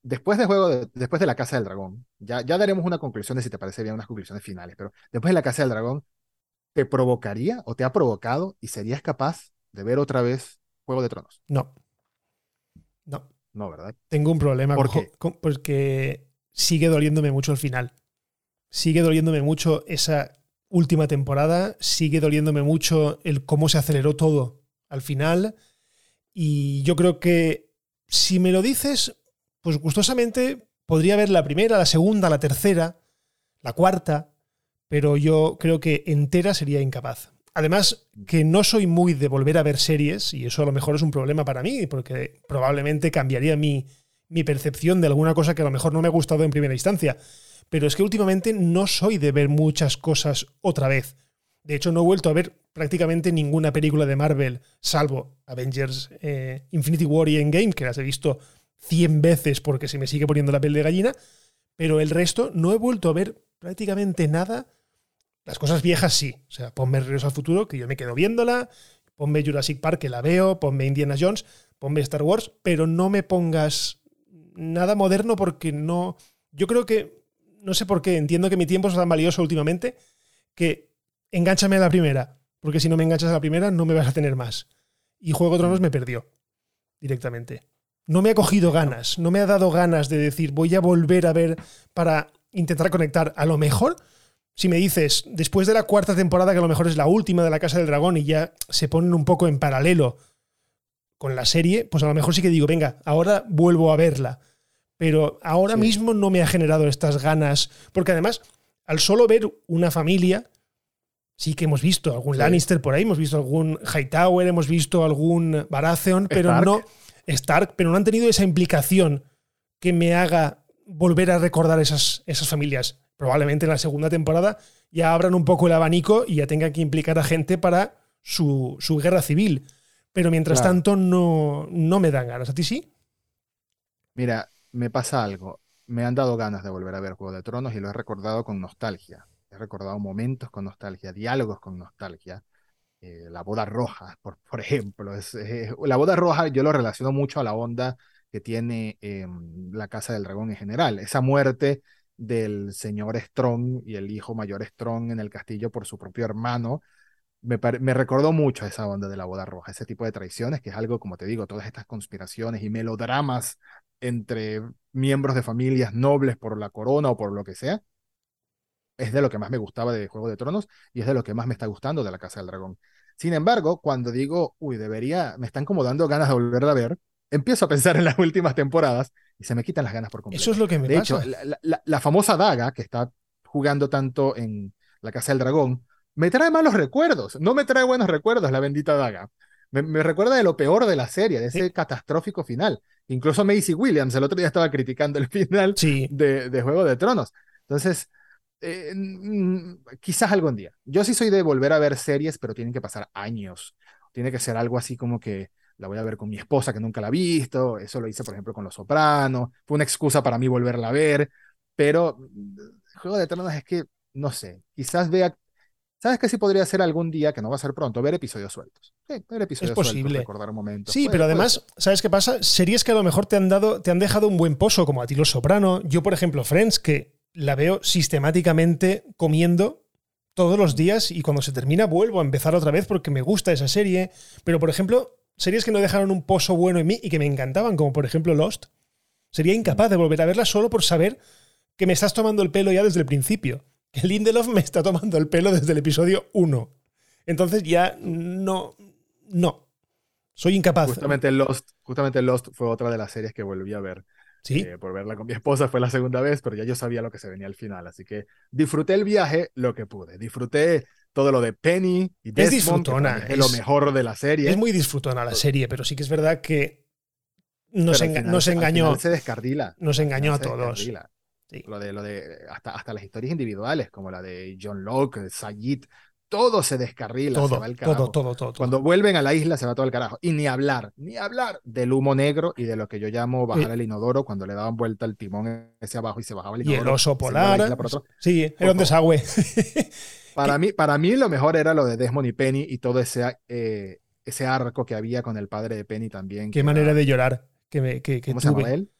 después de juego, después de la Casa del Dragón, ya, ya daremos una conclusión de si te parece bien unas conclusiones finales, pero después de la Casa del Dragón, ¿te provocaría o te ha provocado y serías capaz de ver otra vez Juego de Tronos? No. No. No, ¿verdad? Tengo un problema ¿Por porque sigue doliéndome mucho el final. Sigue doliéndome mucho esa última temporada, sigue doliéndome mucho el cómo se aceleró todo al final. Y yo creo que si me lo dices, pues gustosamente podría ver la primera, la segunda, la tercera, la cuarta, pero yo creo que entera sería incapaz. Además, que no soy muy de volver a ver series, y eso a lo mejor es un problema para mí, porque probablemente cambiaría mi, percepción de alguna cosa que a lo mejor no me ha gustado en primera instancia. Pero es que últimamente no soy de ver muchas cosas otra vez. De hecho, no he vuelto a ver prácticamente ninguna película de Marvel, salvo Avengers eh, Infinity War y Endgame, que las he visto 100 veces porque se me sigue poniendo la piel de gallina, pero el resto no he vuelto a ver prácticamente nada. Las cosas viejas sí, o sea, ponme Regreso al Futuro, que yo me quedo viéndola, ponme Jurassic Park, que la veo, ponme Indiana Jones, ponme Star Wars, pero no me pongas nada moderno porque no... Yo creo que, no sé por qué, entiendo que mi tiempo es tan valioso últimamente, que enganchame a la primera, porque si no me enganchas a la primera no me vas a tener más. Y Juego de Tronos me perdió directamente no me ha cogido ganas, no me ha dado ganas de decir voy a volver a ver para intentar conectar. A lo mejor, si me dices, después de la cuarta temporada, que a lo mejor es la última de la Casa del Dragón y ya se ponen un poco en paralelo con la serie, pues a lo mejor sí que digo, venga, ahora vuelvo a verla. Pero ahora mismo no me ha generado estas ganas, porque además, al solo ver una familia, sí que hemos visto algún Lannister por ahí, hemos visto algún Hightower, hemos visto algún Baratheon, pero no Stark, pero no han tenido esa implicación que me haga volver a recordar esas, esas familias. Probablemente en la segunda temporada ya abran un poco el abanico y ya tengan que implicar a gente para su, guerra civil. Pero mientras tanto no, no me dan ganas. ¿A ti sí? Mira, me pasa algo. Me han dado ganas de volver a ver Juego de Tronos y lo he recordado con nostalgia. He recordado momentos con nostalgia, diálogos con nostalgia. eh, la boda roja, por, por ejemplo. Es, la boda roja yo lo relaciono mucho a la onda que tiene em, la Casa del Dragón en general. Esa muerte del señor Strong y el hijo mayor Strong en el castillo por su propio hermano. Me, me, recordó mucho a esa onda de la boda roja, ese tipo de traiciones, que es algo, como te digo, todas estas conspiraciones y melodramas entre miembros de familias nobles por la corona o por lo que sea, es de lo que más me gustaba de Juego de Tronos y es de lo que más me está gustando de la Casa del Dragón. Sin embargo, cuando digo, uy, debería, me están como dando ganas de volverla a ver, empiezo a pensar en las <laughs> últimas temporadas y se me quitan las ganas por completo. Eso es lo que me de hecho, la, famosa daga que está jugando tanto en la Casa del Dragón, me trae malos recuerdos, no me trae buenos recuerdos la bendita daga. Me, recuerda de lo peor de la serie, de ese catastrófico final. Incluso Macy Williams el otro día estaba criticando el <laughs> final de, de Juego de Tronos. Entonces, eh, quizás algún día. Yo sí soy de volver a ver series, pero tienen que pasar años. Tiene que ser algo así como que la voy a ver con mi esposa que nunca la ha visto. Eso lo hice, por ejemplo, con Los Sopranos. Fue una excusa para mí volverla a ver. Pero mm, Juego de Tronos es que, no sé, quizás vea. ¿Sabes qué sí podría ser algún día, que no va a ser pronto, ver episodios sueltos? ver episodios es posible. sueltos, recordar momentos. Sí, pero además, ¿sabes qué pasa? Series que a lo mejor te han dado, te han dejado un buen pozo, como a ti Los Soprano. Yo, por ejemplo, Friends, que la veo sistemáticamente comiendo todos los días y cuando se termina vuelvo a empezar otra vez porque me gusta esa serie. Pero, por ejemplo, series que no dejaron un pozo bueno en mí y que me encantaban, como por ejemplo Lost, sería incapaz de volver a verla solo por saber que me estás tomando el pelo ya desde el principio. Que Lindelof me está tomando el pelo desde el episodio 1. Entonces ya no. No. Soy incapaz. Justamente Lost, justamente Lost fue otra de las series que volví a ver. ¿Sí? Eh, por verla con mi esposa fue la segunda vez, pero ya yo sabía lo que se venía al final, así que disfruté el viaje lo que pude. Disfruté todo lo de Penny y Desmond, es disfrutona, es, lo mejor de la serie. Es muy disfrutona la serie, pero sí que es verdad que nos, engañó. se descardila. Nos engañó a todos. Sí. Lo de, lo de hasta, hasta las historias individuales, como la de John Locke, Sayid, todo se descarrila, todo, se va al carajo. Todo, todo, todo, Cuando vuelven a la isla se va todo el carajo. Y ni hablar, ni hablar del humo negro y de lo que yo llamo bajar el inodoro cuando le daban vuelta el timón ese abajo y se bajaba el inodoro. Y el oso polar. Sí, era un desagüe. <laughs> para, <laughs> mí, para mí lo mejor era lo de Desmond y Penny y todo ese, eh, ese arco que había con el padre de Penny también. Qué manera de llorar que, me, que, ¿Cómo se llama él?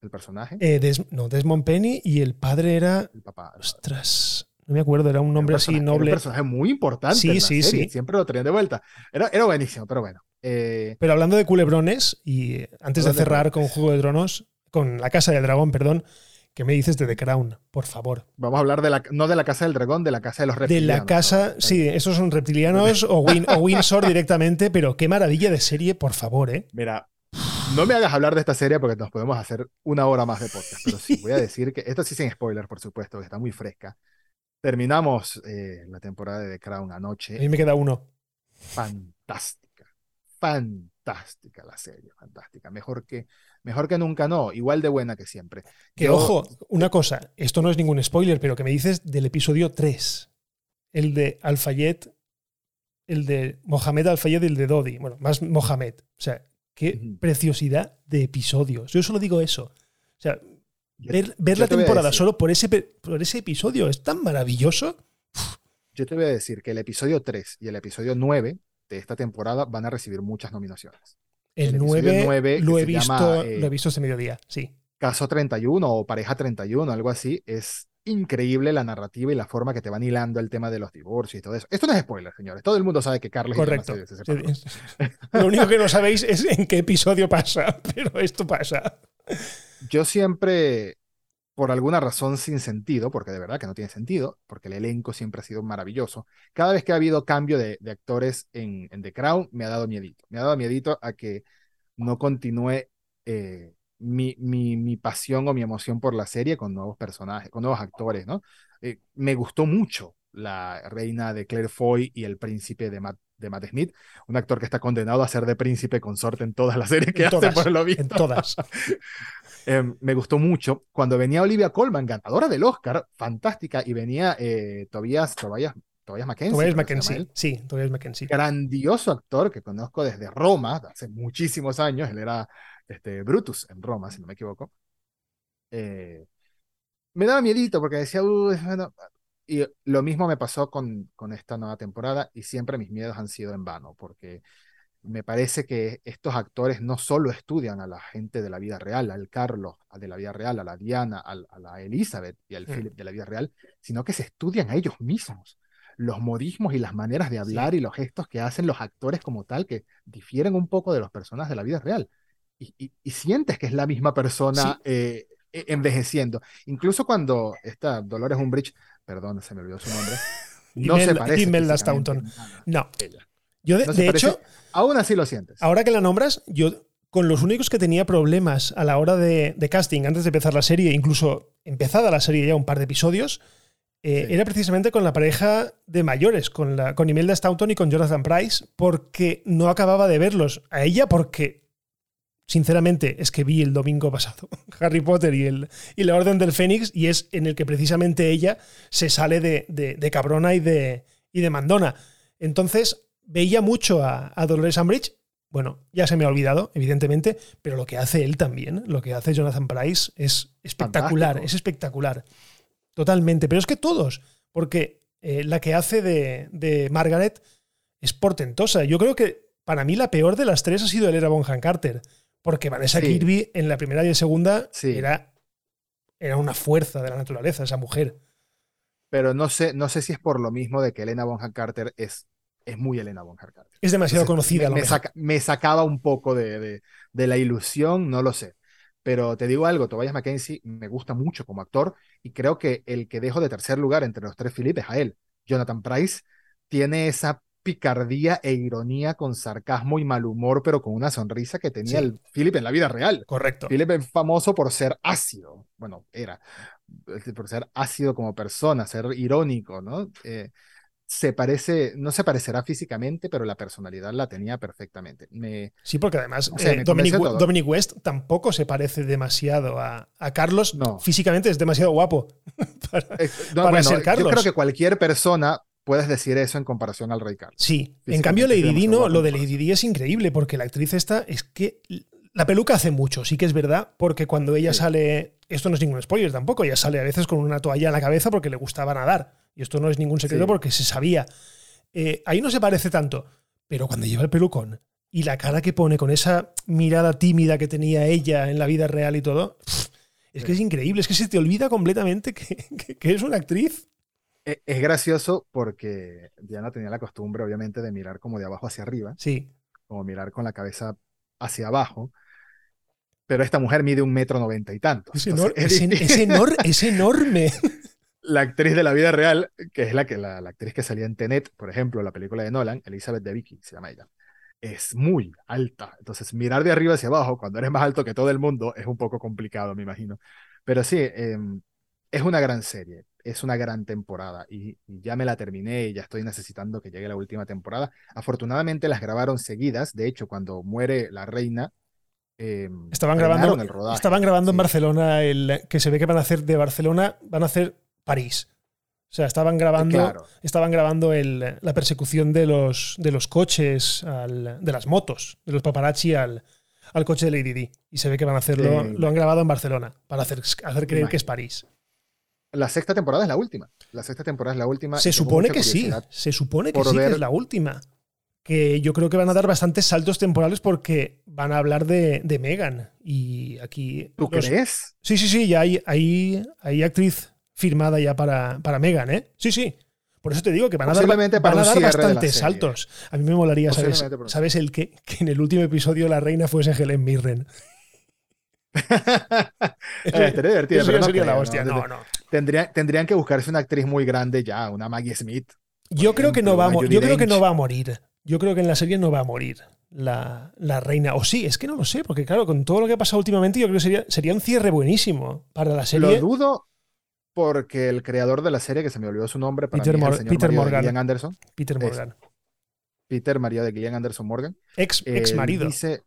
¿El personaje? Eh, no, Desmond Penny y el padre era... El papá. Ostras. No me acuerdo, era un nombre así noble. un personaje muy importante. Sí, en la sí, serie. sí. Siempre lo traían de vuelta. Era, era buenísimo, pero bueno. Eh, pero hablando de culebrones, y antes de cerrar con Juego de Tronos, con La Casa del Dragón, perdón, ¿qué me dices de The Crown? Por favor. Vamos a hablar de la, no de la Casa del Dragón, de la Casa de los Reptilianos. De la Casa, sí, esos son reptilianos o, o Windsor directamente, pero qué maravilla de serie, por favor, ¿eh? Mira, no me hagas hablar de esta serie porque nos podemos hacer una hora más de podcast, pero sí, <laughs> voy a decir que esto sí sin spoiler, por supuesto, que está muy fresca. Terminamos eh, la temporada de The Crown anoche. A mí me queda uno. Fantástica. Fantástica la serie, fantástica. Mejor que, mejor que nunca, no. Igual de buena que siempre. Que ojo, una cosa, esto no es ningún spoiler, pero que me dices del episodio 3. El de Al-Fayed, el de Mohamed Al-Fayed y el de Dodi. Bueno, más Mohamed. O sea, qué preciosidad de episodios. Yo solo digo eso. O sea, ver, la temporada solo por ese, por ese episodio es tan maravilloso. Yo te voy a decir que el episodio 3 y el episodio 9 de esta temporada van a recibir muchas nominaciones. El, 9, lo, he visto, lo he visto ese mediodía, sí. Caso 31 o Pareja 31, algo así, es increíble la narrativa y la forma que te van hilando el tema de los divorcios y todo eso. Esto no es spoiler, señores. Todo el mundo sabe que Carlos Correcto. <laughs> Lo único que no sabéis es en qué episodio pasa, <laughs> pero esto pasa yo siempre, por alguna razón sin sentido, porque de verdad que no tiene sentido, porque el elenco siempre ha sido maravilloso, cada vez que ha habido cambio de, actores en, The Crown, me ha dado miedito. Me ha dado miedito a que no continúe eh, mi, mi, pasión o mi emoción por la serie con nuevos personajes, con nuevos actores, ¿no? Eh, me gustó mucho la reina de Claire Foy y el príncipe de Matt, de Matt Smith, un actor que está condenado a ser de príncipe consorte en todas las series que hace por lo visto. En todas. <laughs> Em, me gustó mucho cuando venía Olivia Colman, ganadora del Oscar, fantástica, y venía eh, Tobias, Tobias, Tobias Mackenzie. Tobias Mackenzie, sí, Tobias Mackenzie. Grandioso actor que conozco desde Roma, hace muchísimos años, él era este, Brutus en Roma, si no me equivoco. Eh, me daba miedito porque decía, y lo mismo me pasó con, con esta nueva temporada y siempre mis miedos han sido en vano, porque me parece que estos actores no solo estudian a la gente de la vida real, al Carlos de la vida real, a la Diana, a, la Elizabeth y al mm. Philip de la vida real, sino que se estudian a ellos mismos. Los modismos y las maneras de hablar y los gestos que hacen los actores como tal, que difieren un poco de los personajes de la vida real. Y, sientes que es la misma persona eh, e, envejeciendo. Incluso cuando esta Dolores Umbridge perdón, se me olvidó su nombre. <laughs> No se parece. Imelda Staunton. No. Yo, de, hecho. Aún así lo sientes. Ahora que la nombras, yo con los únicos que tenía problemas a la hora de, casting antes de empezar la serie, incluso empezada la serie ya un par de episodios, eh, era precisamente con la pareja de mayores, con, la, con Imelda Staunton y con Jonathan Price, porque no acababa de verlos. A ella porque sinceramente, es que vi el domingo pasado <laughs> Harry Potter y, el, y la Orden del Fénix, y es en el que precisamente ella se sale de, de, cabrona y de, y de mandona. Entonces, veía mucho a, Dolores Umbridge. Bueno, ya se me ha olvidado, evidentemente, pero lo que hace él también, lo que hace Jonathan Price, es espectacular, es espectacular. Totalmente. Pero es que todos, porque eh, la que hace de, de Margaret es portentosa. Yo creo que para mí la peor de las tres ha sido Elena Bonham Carter porque Vanessa Kirby en la primera y en segunda era, era una fuerza de la naturaleza, esa mujer. Pero no sé, no sé si es por lo mismo de que Elena Bonham Carter es, es muy Elena Bonham Carter. Es demasiado conocida. Me, me, sacaba un poco de, de, la ilusión, no lo sé. Pero te digo algo, Tobias Mackenzie me gusta mucho como actor y creo que el que dejo de tercer lugar entre los tres Philip es a él. Jonathan Price tiene esa picardía e ironía con sarcasmo y mal humor, pero con una sonrisa que tenía el Philip en la vida real. Correcto. Philip es famoso por ser ácido, bueno, era, por ser ácido como persona, ser irónico, ¿no? Eh, se parece, no se parecerá físicamente, pero la personalidad la tenía perfectamente. Me, sí, porque además eh, Dominic, West tampoco se parece demasiado a, Carlos. No. Físicamente es demasiado guapo <laughs> para, ser Carlos. Yo creo que cualquier persona puedes decir eso en comparación al Rey Carlos. Sí, en cambio Lady Di no, lo de Lady Di es increíble porque la actriz esta es que la peluca hace mucho, sí que es verdad, porque cuando ella sale, esto no es ningún spoiler tampoco, ella sale a veces con una toalla en la cabeza porque le gustaba nadar, y esto no es ningún secreto porque se sabía. Eh, ahí no se parece tanto, pero cuando lleva el pelucón y la cara que pone con esa mirada tímida que tenía ella en la vida real y todo, es que es increíble, es que se te olvida completamente que es una actriz. E, es gracioso porque Diana tenía la costumbre, obviamente, de mirar como de abajo hacia arriba. Sí. Como mirar con la cabeza hacia abajo. Pero esta mujer mide un metro noventa y tantos. Es, es, enorme. <laughs> La actriz de la vida real, que es la, que, la, actriz que salía en Tenet, por ejemplo, la película de Nolan, Elizabeth de Vicky, se llama ella, es muy alta. Entonces, mirar de arriba hacia abajo, cuando eres más alto que todo el mundo, es un poco complicado, me imagino. Pero sí, em, es una gran serie es una gran temporada y, ya me la terminé y ya estoy necesitando que llegue la última temporada. Afortunadamente las grabaron seguidas, de hecho cuando muere la reina... Em, estaban grabando, el rodaje, estaban grabando en Barcelona, el, que se ve que van a hacer de Barcelona, van a hacer París. O sea, estaban grabando, estaban grabando el, la persecución de los, de los coches, de las motos, de los paparazzi al, al coche de Lady Di. Y se ve que van a hacerlo, lo han grabado en Barcelona, para hacer, hacer creer que es París. La sexta temporada es la última. La sexta temporada es la última. Se supone que sí. Se supone que sí que es la última. Que yo creo que van a dar bastantes saltos temporales porque van a hablar de, de Megan. Y aquí. ¿Tú crees? Sí, sí, sí. Ya hay, hay, hay actriz firmada ya para, para Megan, ¿eh? Sí, sí. Por eso te digo que van a dar, van a dar bastantes saltos. A mí me molaría, ¿sabes? ¿Sabes el que, que en el último episodio la reina fuese Helen Mirren? <laughs> Estaría divertido, pero no sería la hostia. No, no. tendrían que buscarse una actriz muy grande ya, una Maggie Smith. Yo creo que no va a morir. Yo creo que no va a morir. Yo creo que en la serie no va a morir la, la, reina. O sí, es que no lo sé, porque claro, con todo lo que ha pasado últimamente, yo creo que sería, sería un cierre buenísimo para la serie. Lo dudo porque el creador de la serie, que se me olvidó su nombre, Peter, Peter Morgan. Anderson. Peter Morgan. Peter María de Gillian Anderson Morgan. Ex, ex marido. Dice,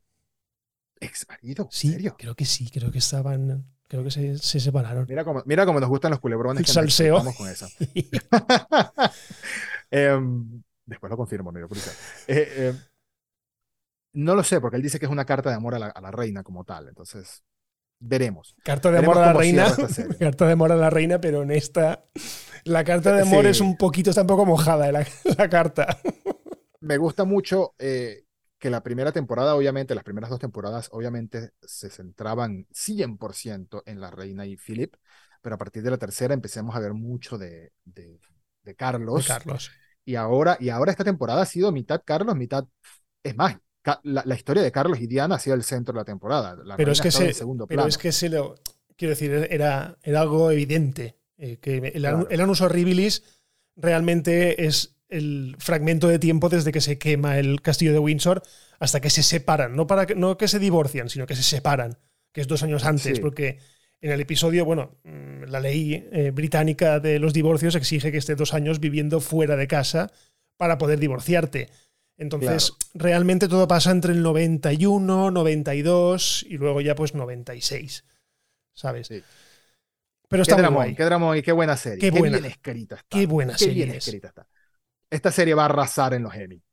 ex marido. Sí, creo que sí, creo que estaban. Creo que se, separaron. Mira cómo, mira cómo nos gustan los culebrones. <laughs> El salseo. Vamos con eso. <laughs> <laughs> Em, después lo confirmo, no eh, em, no lo sé, porque él dice que es una carta de amor a la, reina como tal. Entonces, veremos. Carta de amor a la reina. Carta de amor a la reina, pero en esta. La carta de amor es un poquito, está un poco mojada la, la carta. Me gusta mucho eh, que la primera temporada, obviamente, las primeras dos temporadas, obviamente, se centraban 100% en la reina y Philip, pero a partir de la tercera empecemos a ver mucho de, de, Carlos. Carlos. Y ahora, y ahora esta temporada ha sido mitad Carlos, mitad. Es más, la, historia de Carlos y Diana ha sido el centro de la temporada. pero es que se, segundo pero es que se lo. Quiero decir, era, era algo evidente. Eh, que el, el Anus Horribilis realmente es el fragmento de tiempo desde que se quema el castillo de Windsor hasta que se separan. No, para que, no que se divorcian, sino que se separan, que es dos años antes, porque en el episodio, bueno, la ley eh, británica de los divorcios exige que estés dos años viviendo fuera de casa para poder divorciarte. Entonces, realmente todo pasa entre el 91, 92 y luego ya pues 96. ¿Sabes? Pero está qué muy guay. Qué y qué buena serie. Qué, buena, bien escrita está. Qué buena serie. Bien escrita está esta serie va a arrasar en los Emmy.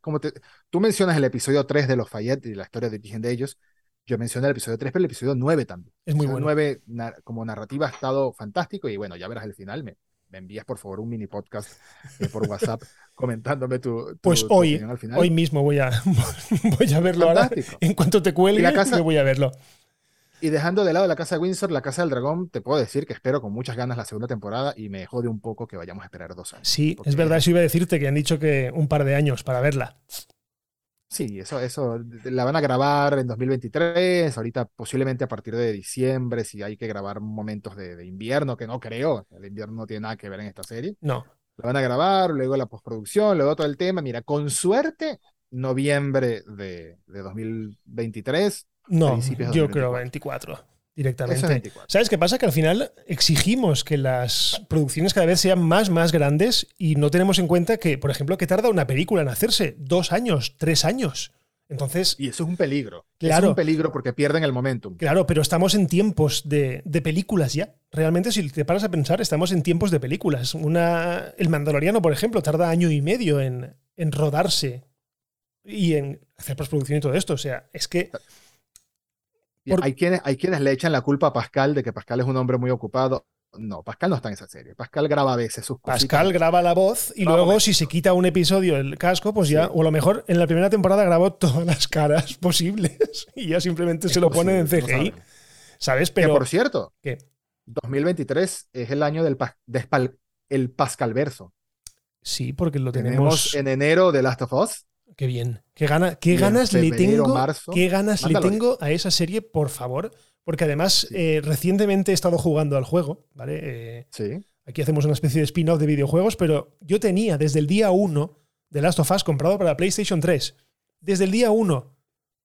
como tú mencionas el episodio 3 de los Fayette y la historia de origen de ellos. Yo mencioné el episodio 3, pero el episodio 9 también. Es muy bueno. 9 como narrativa ha estado fantástico y bueno, ya verás el final. Me, me envías por favor un mini podcast eh, por WhatsApp <laughs> comentándome tu, pues hoy, al final. hoy mismo voy a, <laughs> voy a verlo ahora. En cuanto te cuelgue, la casa, voy a verlo. Y dejando de lado la Casa de Windsor, la Casa del Dragón, te puedo decir que espero con muchas ganas la segunda temporada y me jode un poco que vayamos a esperar dos años. Sí, es verdad, eso iba a decirte que han dicho que un par de años para verla. Sí, eso, eso la van a grabar en 2023, ahorita posiblemente a partir de diciembre, si hay que grabar momentos de, invierno, que no creo, el invierno no tiene nada que ver en esta serie. No. La van a grabar, luego la postproducción, luego todo el tema. Mira, con suerte, noviembre de, de 2023 no, yo creo 24 directamente. ¿Sabes qué pasa? Que al final exigimos que las producciones cada vez sean más, más grandes y no tenemos en cuenta que, por ejemplo, que tarda una película en hacerse dos años, tres años. Entonces. Y eso es un peligro. Claro. Es un peligro porque pierden el momentum. Claro, pero estamos en tiempos de, películas ya. Realmente, si te paras a pensar, estamos en tiempos de películas. Una, el Mandaloriano, por ejemplo, tarda año y medio en, en rodarse y en hacer postproducción y todo esto. O sea, es que hay, quienes, hay quienes le echan la culpa a Pascal de que Pascal es un hombre muy ocupado. No, Pascal no está en esa serie. Pascal graba a veces sus cosas. Pascal graba la voz y luego si se quita un episodio el casco, pues ya, o a lo mejor en la primera temporada grabó <laughs> todas las caras posibles y ya simplemente se lo pone en CGI. ¿Sabes? Pero. Que por cierto, ¿qué? 2023 es el año del el Pascal verso. Sí, porque lo tenemos... tenemos en enero de Last of Us. Qué bien. Qué, qué ganas le tengo. qué ganas le tengo a esa serie, por favor. Porque además, eh, recientemente he estado jugando al juego, ¿vale? Eh, sí. Aquí hacemos una especie de spin-off de videojuegos, pero yo tenía desde el día 1 de Last of Us comprado para la PlayStation 3. Desde el día 1.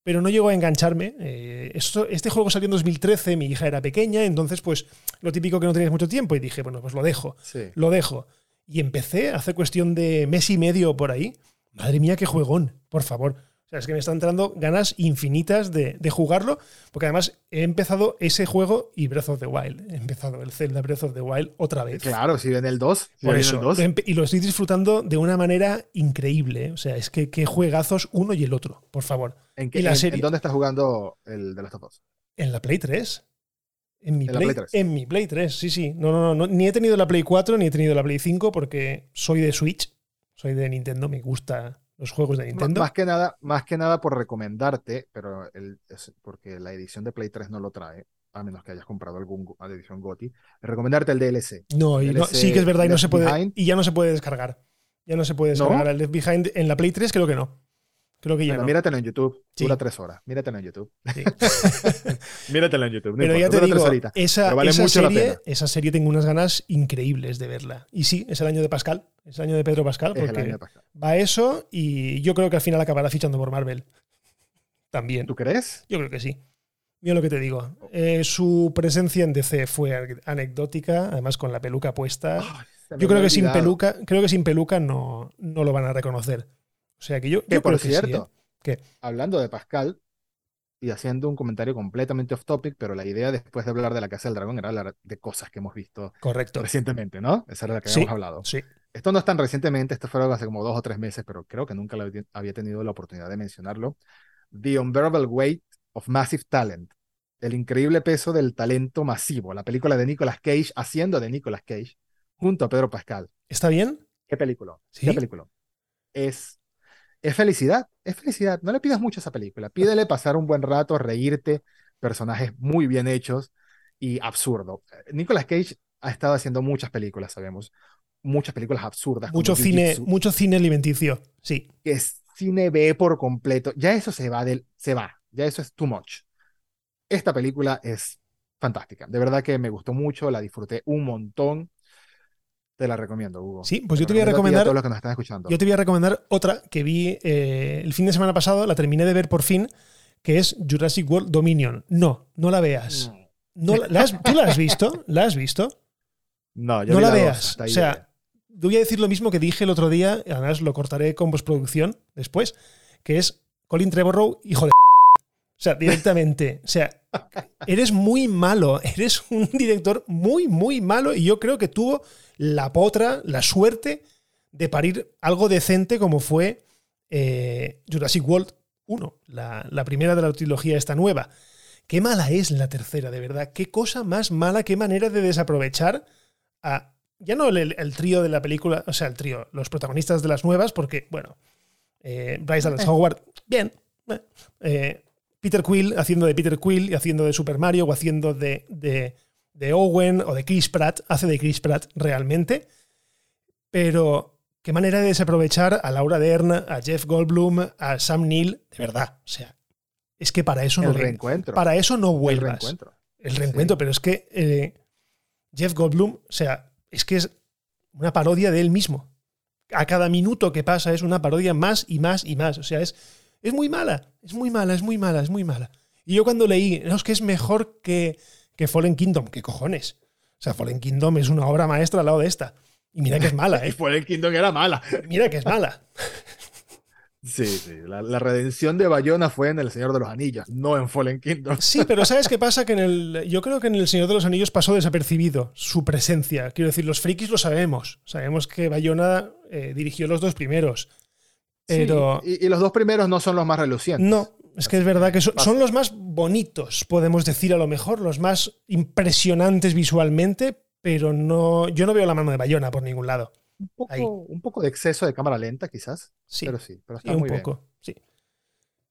Pero no llegó a engancharme. Eh, esto, este juego salió en 2013, mi hija era pequeña, entonces, pues, lo típico que no tenías mucho tiempo. Y dije, bueno, pues lo dejo. Lo dejo. Y empecé hace cuestión de mes y medio por ahí Madre mía, qué juegón, por favor. O sea, es que me están entrando ganas infinitas de, jugarlo, porque además he empezado ese juego y Breath of the Wild. He empezado el Zelda Breath of the Wild otra vez. Claro, si ven el 2. por eso. Y lo estoy disfrutando de una manera increíble. O sea, es que qué juegazos uno y el otro, por favor. ¿En, qué, la serie, dónde estás jugando el de Last of Us? En la Play 3. En mi, Play, 3. en mi Play 3, sí, sí. No, no, no, Ni he tenido la Play 4 ni he tenido la Play 5 porque soy de Switch. Soy de Nintendo, me gusta los juegos de Nintendo. Más que nada, más que nada por recomendarte, pero el, porque la edición de Play 3 no lo trae, a menos que hayas comprado alguna edición GOTI, recomendarte el DLC. No, y sí que es verdad, y no se puede, y ya no se puede descargar. Ya no se puede descargar el Left Behind en la Play 3, creo que no. Creo que ya no. Míratelo en YouTube. Dura tres horas. Míratelo en YouTube. <laughs> míratelo en YouTube. Pero ya te digo, esa, serie, esa serie tengo unas ganas increíbles de verla. Y sí, es el año de Pascal. Es el año de Pedro Pascal. Porque va eso y yo creo que al final acabará fichando por Marvel. También. ¿Tú crees? Yo creo que sí. Mira lo que te digo. Eh, su presencia en DC fue anecdótica, además con la peluca puesta. yo creo que sin peluca, creo que sin peluca no, no lo van a reconocer. O sea que yo, que por cierto, que hablando de Pascal y haciendo un comentario completamente off topic, pero la idea después de hablar de la Casa del Dragón era hablar de cosas que hemos visto Correcto. recientemente, ¿no? Esa era la que habíamos hablado. Sí. Esto no es tan recientemente, esto fue hace como dos o tres meses, pero creo que nunca había tenido la oportunidad de mencionarlo. The Unbearable Weight of Massive Talent. el increíble peso del talento masivo, la película de Nicolas Cage haciendo de Nicolas Cage junto a Pedro Pascal. ¿Está bien? ¿Qué película? ¿Qué película? Es, es felicidad, es felicidad. No le pidas mucho a esa película. Pídele pasar un buen rato, reírte, personajes muy bien hechos y absurdo. Nicolas Cage ha estado haciendo muchas películas, sabemos. Muchas películas absurdas. Mucho cine, mucho cine alimenticio, sí. Que es cine B por completo. Ya eso se va del, se va. Ya eso es too much. Esta película es fantástica. De verdad que me gustó mucho, la disfruté un montón. Te la recomiendo, Hugo. Sí, pues yo te voy a recomendar. que nos están escuchando. Yo te voy a recomendar otra que vi eh, el fin de semana pasado, la terminé de ver por fin, que es Jurassic World Dominion. No, no la veas. No. ¿la has, ¿Tú la has visto? ¿La has visto? No, yo no la, veas. o sea, voy a decir lo mismo que dije el otro día, además lo cortaré con postproducción después, que es Colin Trevorrow, hijo de. <laughs> O sea, directamente. O sea, eres muy malo. Eres un director muy, muy malo. Y yo creo que tuvo la potra, la suerte de parir algo decente como fue eh, Jurassic World 1, la, la, primera de la trilogía esta nueva. Qué mala es la tercera, de verdad. Qué cosa más mala, qué manera de desaprovechar a... Ya no el, trío de la película, o sea, el trío, los protagonistas de las nuevas, porque, bueno, eh, Bryce Dallas Howard, bien. Eh, Peter Quill haciendo de Peter Quill y haciendo de Super Mario o haciendo de, de de Owen o de Chris Pratt, hace de Chris Pratt realmente, pero qué manera de desaprovechar a Laura Dern, a Jeff Goldblum, a Sam Neill, de verdad, o sea, es que para eso no reencuentro. para eso no vuelvas. El reencuentro. El reencuentro, pero es que eh, Jeff Goldblum, o sea, es que es una parodia de él mismo. A cada minuto que pasa es una parodia más y más y más, o sea, es es muy mala, es muy mala, es muy mala, es muy mala. Y yo cuando leí, no, es que es mejor que que Fallen Kingdom. ¿Qué cojones? O sea, Fallen Kingdom es una obra maestra al lado de esta. Y mira que es mala, <laughs> ¿eh? y Fallen Kingdom era mala. Mira que es mala. Sí, sí. La, redención de Bayona fue en El Señor de los Anillos, no en Fallen Kingdom. Sí, pero ¿sabes qué pasa? Que en el. Yo creo que en El Señor de los Anillos pasó desapercibido su presencia. Quiero decir, los frikis lo sabemos. Sabemos que Bayona eh, dirigió los dos primeros. Pero. y, los dos primeros no son los más relucientes. No, es que es verdad que son, los más bonitos, podemos decir a lo mejor, los más impresionantes visualmente, pero no, yo no veo la mano de Bayona por ningún lado. Un poco, de exceso de cámara lenta, quizás. Sí, pero sí, pero está un poco, sí.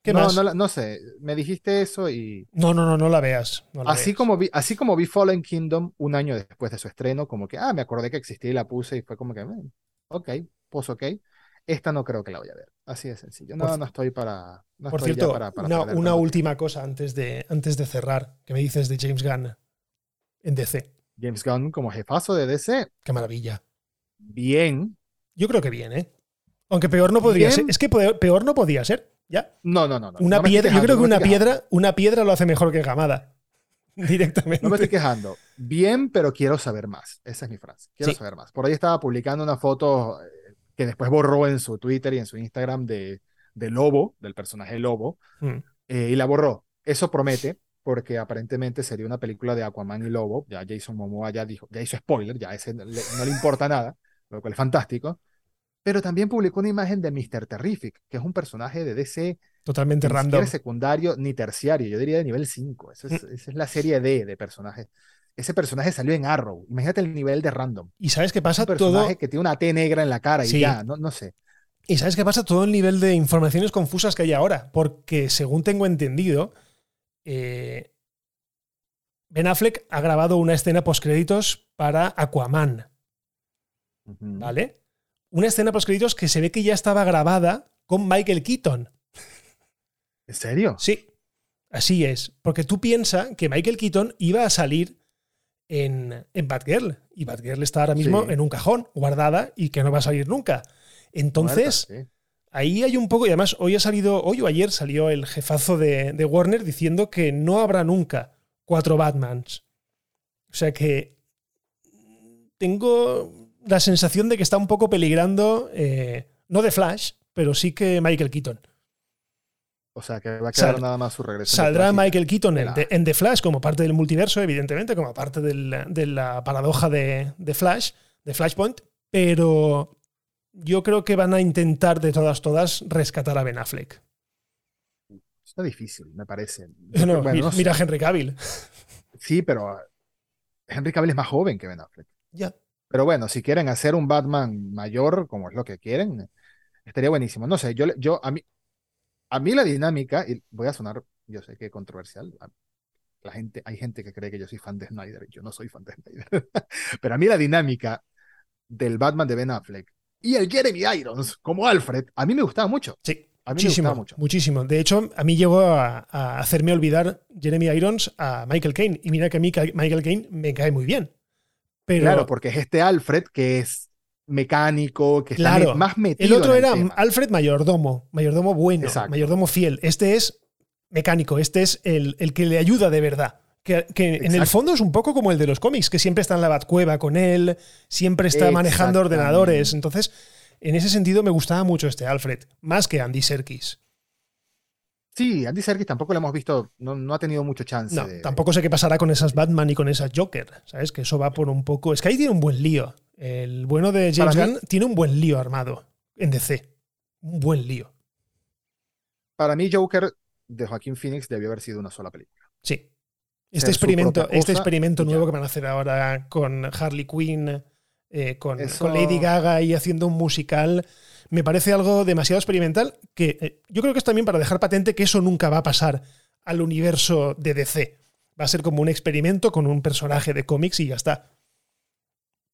¿Qué no, más? No, sé, me dijiste eso y. No, no, no, no la veas. así, Como vi, así como vi Fallen Kingdom un año después de su estreno, como que, ah, me acordé que existía y la puse y fue como que, mm, ok, pues ok. Esta no creo que la voy a ver. Así de sencillo. No, no estoy para. por cierto, una, última cosa antes de, antes de cerrar. que me dices de James Gunn en DC? James Gunn como jefazo de DC. Qué maravilla. Bien. Yo creo que bien, ¿eh? Aunque peor no podría ser. Es que peor no podía ser. ¿Ya? No, no, no. Una piedra, yo creo que una piedra, una piedra lo hace mejor que Gamada. <laughs> Directamente. No me estoy quejando. Bien, pero quiero saber más. Esa es mi frase. Quiero saber más. Por ahí estaba publicando una foto que después borró en su Twitter y en su Instagram de, de Lobo, del personaje Lobo, mm. eh, y la borró. Eso promete, porque aparentemente sería una película de Aquaman y Lobo. Ya Jason Momoa ya dijo, ya hizo spoiler, ya ese no le importa nada, lo cual es fantástico. Pero también publicó una imagen de Mr. Terrific, que es un personaje de DC. Totalmente random. secundario ni terciario, yo diría de nivel 5. Esa es, mm. esa es la serie D de personajes ese personaje salió en Arrow. Imagínate el nivel de random. Y sabes qué pasa un personaje que tiene una T negra en la cara y ya, no, no sé. Y sabes qué pasa todo el nivel de informaciones confusas que hay ahora. Porque según tengo entendido, eh, Ben Affleck ha grabado una escena postcréditos para Aquaman. ¿Vale? Una escena postcréditos que se ve que ya estaba grabada con Michael Keaton. ¿En serio? Sí. Así es. Porque tú piensas que Michael Keaton iba a salir en, en Batgirl. Y Batgirl está ahora mismo en un cajón, guardada y que no va a salir nunca. Entonces, ahí hay un poco, y además hoy ha salido, hoy o ayer salió el jefazo de, Warner diciendo que no habrá nunca cuatro Batmans. O sea que tengo la sensación de que está un poco peligrando, eh, no de Flash, pero sí que Michael Keaton. O sea, que va a quedar nada más su regreso. Saldrá Michael Keaton en, The Flash como parte del multiverso, evidentemente, como parte de la paradoja de, Flash, de Flashpoint, pero yo creo que van a intentar de todas, todas rescatar a Ben Affleck. está difícil, me parece. <laughs> mira, Henry Cavill. Sí, pero Henry Cavill es más joven que Ben Affleck. Ya. Pero bueno, si quieren hacer un Batman mayor, como es lo que quieren, estaría buenísimo. No sé, yo, yo a mí, a mí la dinámica, y voy a sonar, yo sé que controversial, la gente, hay gente que cree que yo soy fan de Snyder, yo no soy fan de Snyder, <laughs> pero a mí la dinámica del Batman de Ben Affleck y el Jeremy Irons como Alfred, a mí me gustaba mucho. Sí. A mí muchísimo, me mucho. Muchísimo. De hecho, a mí llegó a, hacerme olvidar Jeremy Irons a Michael Caine. Y mira que a mí Michael Caine me cae muy bien. Pero, claro, porque es este Alfred que es mecánico, que está más metido. El otro era Alfred mayordomo, mayordomo bueno, mayordomo fiel. Este es mecánico, este es el, el que le ayuda de verdad. Que, en el fondo es un poco como el de los cómics, que siempre está en la batcueva con él, siempre está manejando ordenadores. Entonces, en ese sentido me gustaba mucho este Alfred, más que Andy Serkis. Sí, Andy Serkis tampoco lo hemos visto, no, ha tenido mucho chance. No, tampoco sé qué pasará con esas Batman y con esas Joker, ¿sabes? Que eso va por un poco... Es que ahí tiene un buen lío. El bueno de James Gunn tiene un buen lío armado en DC. Un buen lío. Para mí Joker de Joaquín Phoenix debió haber sido una sola película. Sí, este experimento, este experimento nuevo que van a hacer ahora con Harley Quinn, eh, con, Lady Gaga y haciendo un musical, me parece algo demasiado experimental que eh, yo creo que es también para dejar patente que eso nunca va a pasar al universo de DC. Va a ser como un experimento con un personaje de cómics y ya está.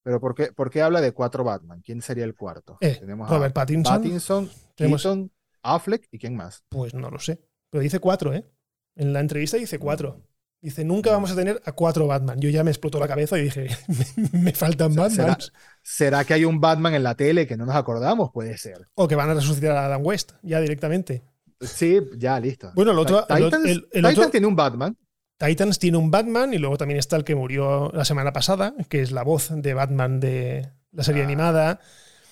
Pero ¿por qué, por qué habla de cuatro Batman? ¿Quién sería el cuarto? Eh, Tenemos Robert Pattinson. Pattinson, Keaton, Affleck y quién más. Pues no lo sé. Pero dice cuatro, ¿eh? En la entrevista dice cuatro. Dice, nunca vamos a tener a cuatro Batman. Yo ya me explotó la cabeza y dije, <laughs> me, faltan Batman. ¿será, que hay un Batman en la tele que no nos acordamos? Puede ser. O que van a resucitar a Adam West, ya directamente. Sí, ya, listo. Bueno, el otro. Titans, tiene un Batman. Titans tiene un Batman y luego también está el que murió la semana pasada, que es la voz de Batman de la serie ah. animada.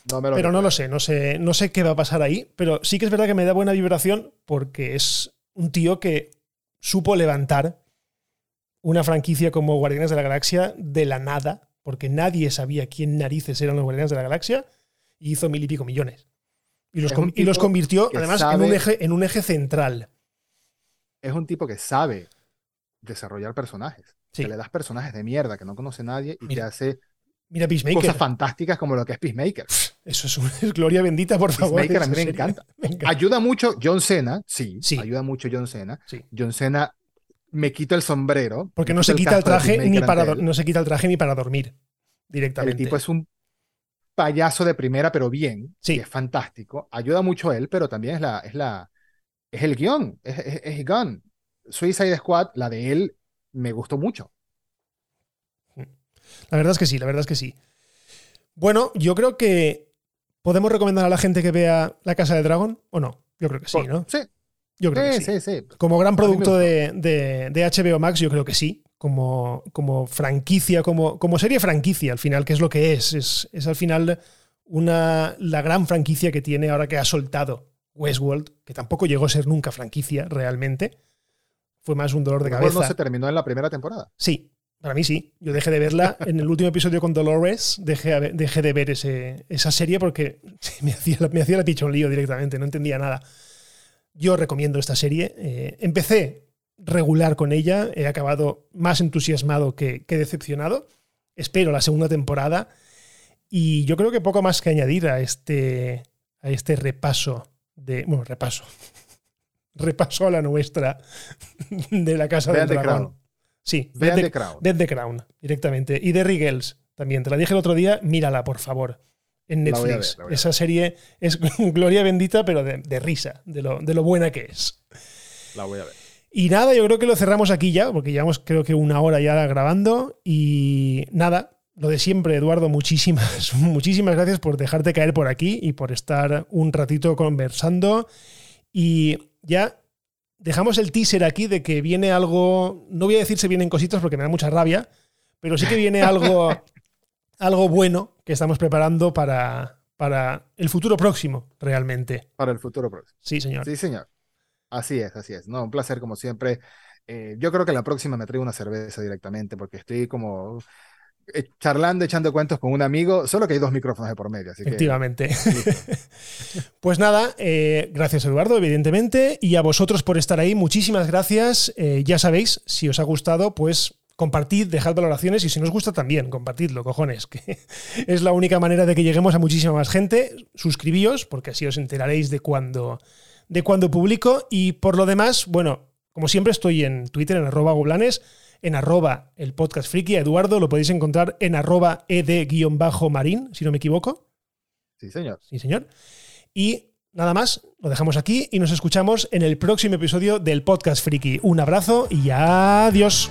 pero no lo sé, no sé, no sé qué va a pasar ahí. Pero sí que es verdad que me da buena vibración porque es un tío que supo levantar una franquicia como Guardianes de la Galaxia de la nada, porque nadie sabía quién narices eran los Guardianes de la Galaxia, y hizo mil y pico millones. Y los, y los convirtió, además, en, un eje, en un eje central. Es un tipo que sabe desarrollar personajes. Que le das personajes de mierda que no conoce nadie y te hace Mira Peacemaker. Cosas fantásticas como lo que es Peacemaker. Eso es, una, <laughs> gloria bendita, por favor. Peacemaker a mí <laughs> me encanta. Ayuda mucho John Cena, sí, sí. Ayuda mucho John Cena. Sí. John Cena me quito el sombrero. Porque no se quita el traje ni para no se quita el traje ni para dormir directamente. El tipo es un payaso de primera, pero bien. Sí. es fantástico. Ayuda mucho a él, pero también es la, es la, es el guion, es, es, el guion. Suicide Squad, la de él, me gustó mucho. La verdad es que sí, la verdad es que sí. Bueno, yo creo que podemos recomendar a la gente que vea La Casa de Dragón o no. Yo creo que sí, ¿no? Sí, yo creo que sí. sí, Como gran producto de, HBO Max, yo creo que sí. Como, como franquicia, como, como serie franquicia, al final, que es lo que es. Es, al final una, la gran franquicia que tiene ahora que ha soltado Westworld, que tampoco llegó a ser nunca franquicia realmente. Fue más un dolor de cabeza. no se terminó en la primera temporada? Sí, para mí sí. Yo dejé de verla <laughs> en el último episodio con Dolores. Dejé, dejé de ver ese, esa serie porque me <laughs> hacía, me hacía la directamente. No entendía nada. Yo recomiendo esta serie. Eh, empecé regular con ella, he acabado más entusiasmado que, decepcionado. Espero la segunda temporada y yo creo que poco más que añadir a este, a este repaso de... Bueno, repaso. <laughs> repaso a la nuestra <laughs> de la Casa del Dragón. Sí, Dead the, Crown. Dead the Crown, directamente. Y de Riggles también. Te la dije el otro día, mírala, por favor en Netflix. Esa serie es <laughs> gloria bendita, pero de, risa, de lo, de lo, buena que es. La voy a ver. Y nada, yo creo que lo cerramos aquí ya, porque llevamos creo que una hora ya grabando. Y nada, lo de siempre, Eduardo, muchísimas, <laughs> muchísimas gracias por dejarte caer por aquí y por estar un ratito conversando. Y ya dejamos el teaser aquí de que viene algo, no voy a decir si vienen cositas porque me da mucha rabia, pero sí que viene algo, <laughs> algo bueno que estamos preparando para, para el futuro próximo, realmente. Para el futuro próximo. Sí, señor. Sí, señor. Así es, así es. No, un placer como siempre. Eh, yo creo que la próxima me traigo una cerveza directamente porque estoy como eh, charlando, echando cuentos con un amigo, solo que hay dos micrófonos de por medio. Efectivamente. <laughs> pues nada, eh, gracias Eduardo, evidentemente, y a vosotros por estar ahí, muchísimas gracias. Eh, ya sabéis, si os ha gustado, pues compartid, dejad valoraciones y si no os gusta también, compartidlo, cojones, que <laughs> es la única manera de que lleguemos a muchísima más gente. Suscribíos, porque así os enteraréis de cuando, de cuando publico. Y por lo demás, bueno, como siempre estoy en Twitter, en arroba goblanes en arroba el podcast friki. Eduardo lo podéis encontrar en arroba ed-marín, si no me equivoco. Sí, señor. Sí, señor. Y nada más, lo dejamos aquí y nos escuchamos en el próximo episodio del podcast friki. Un abrazo y adiós.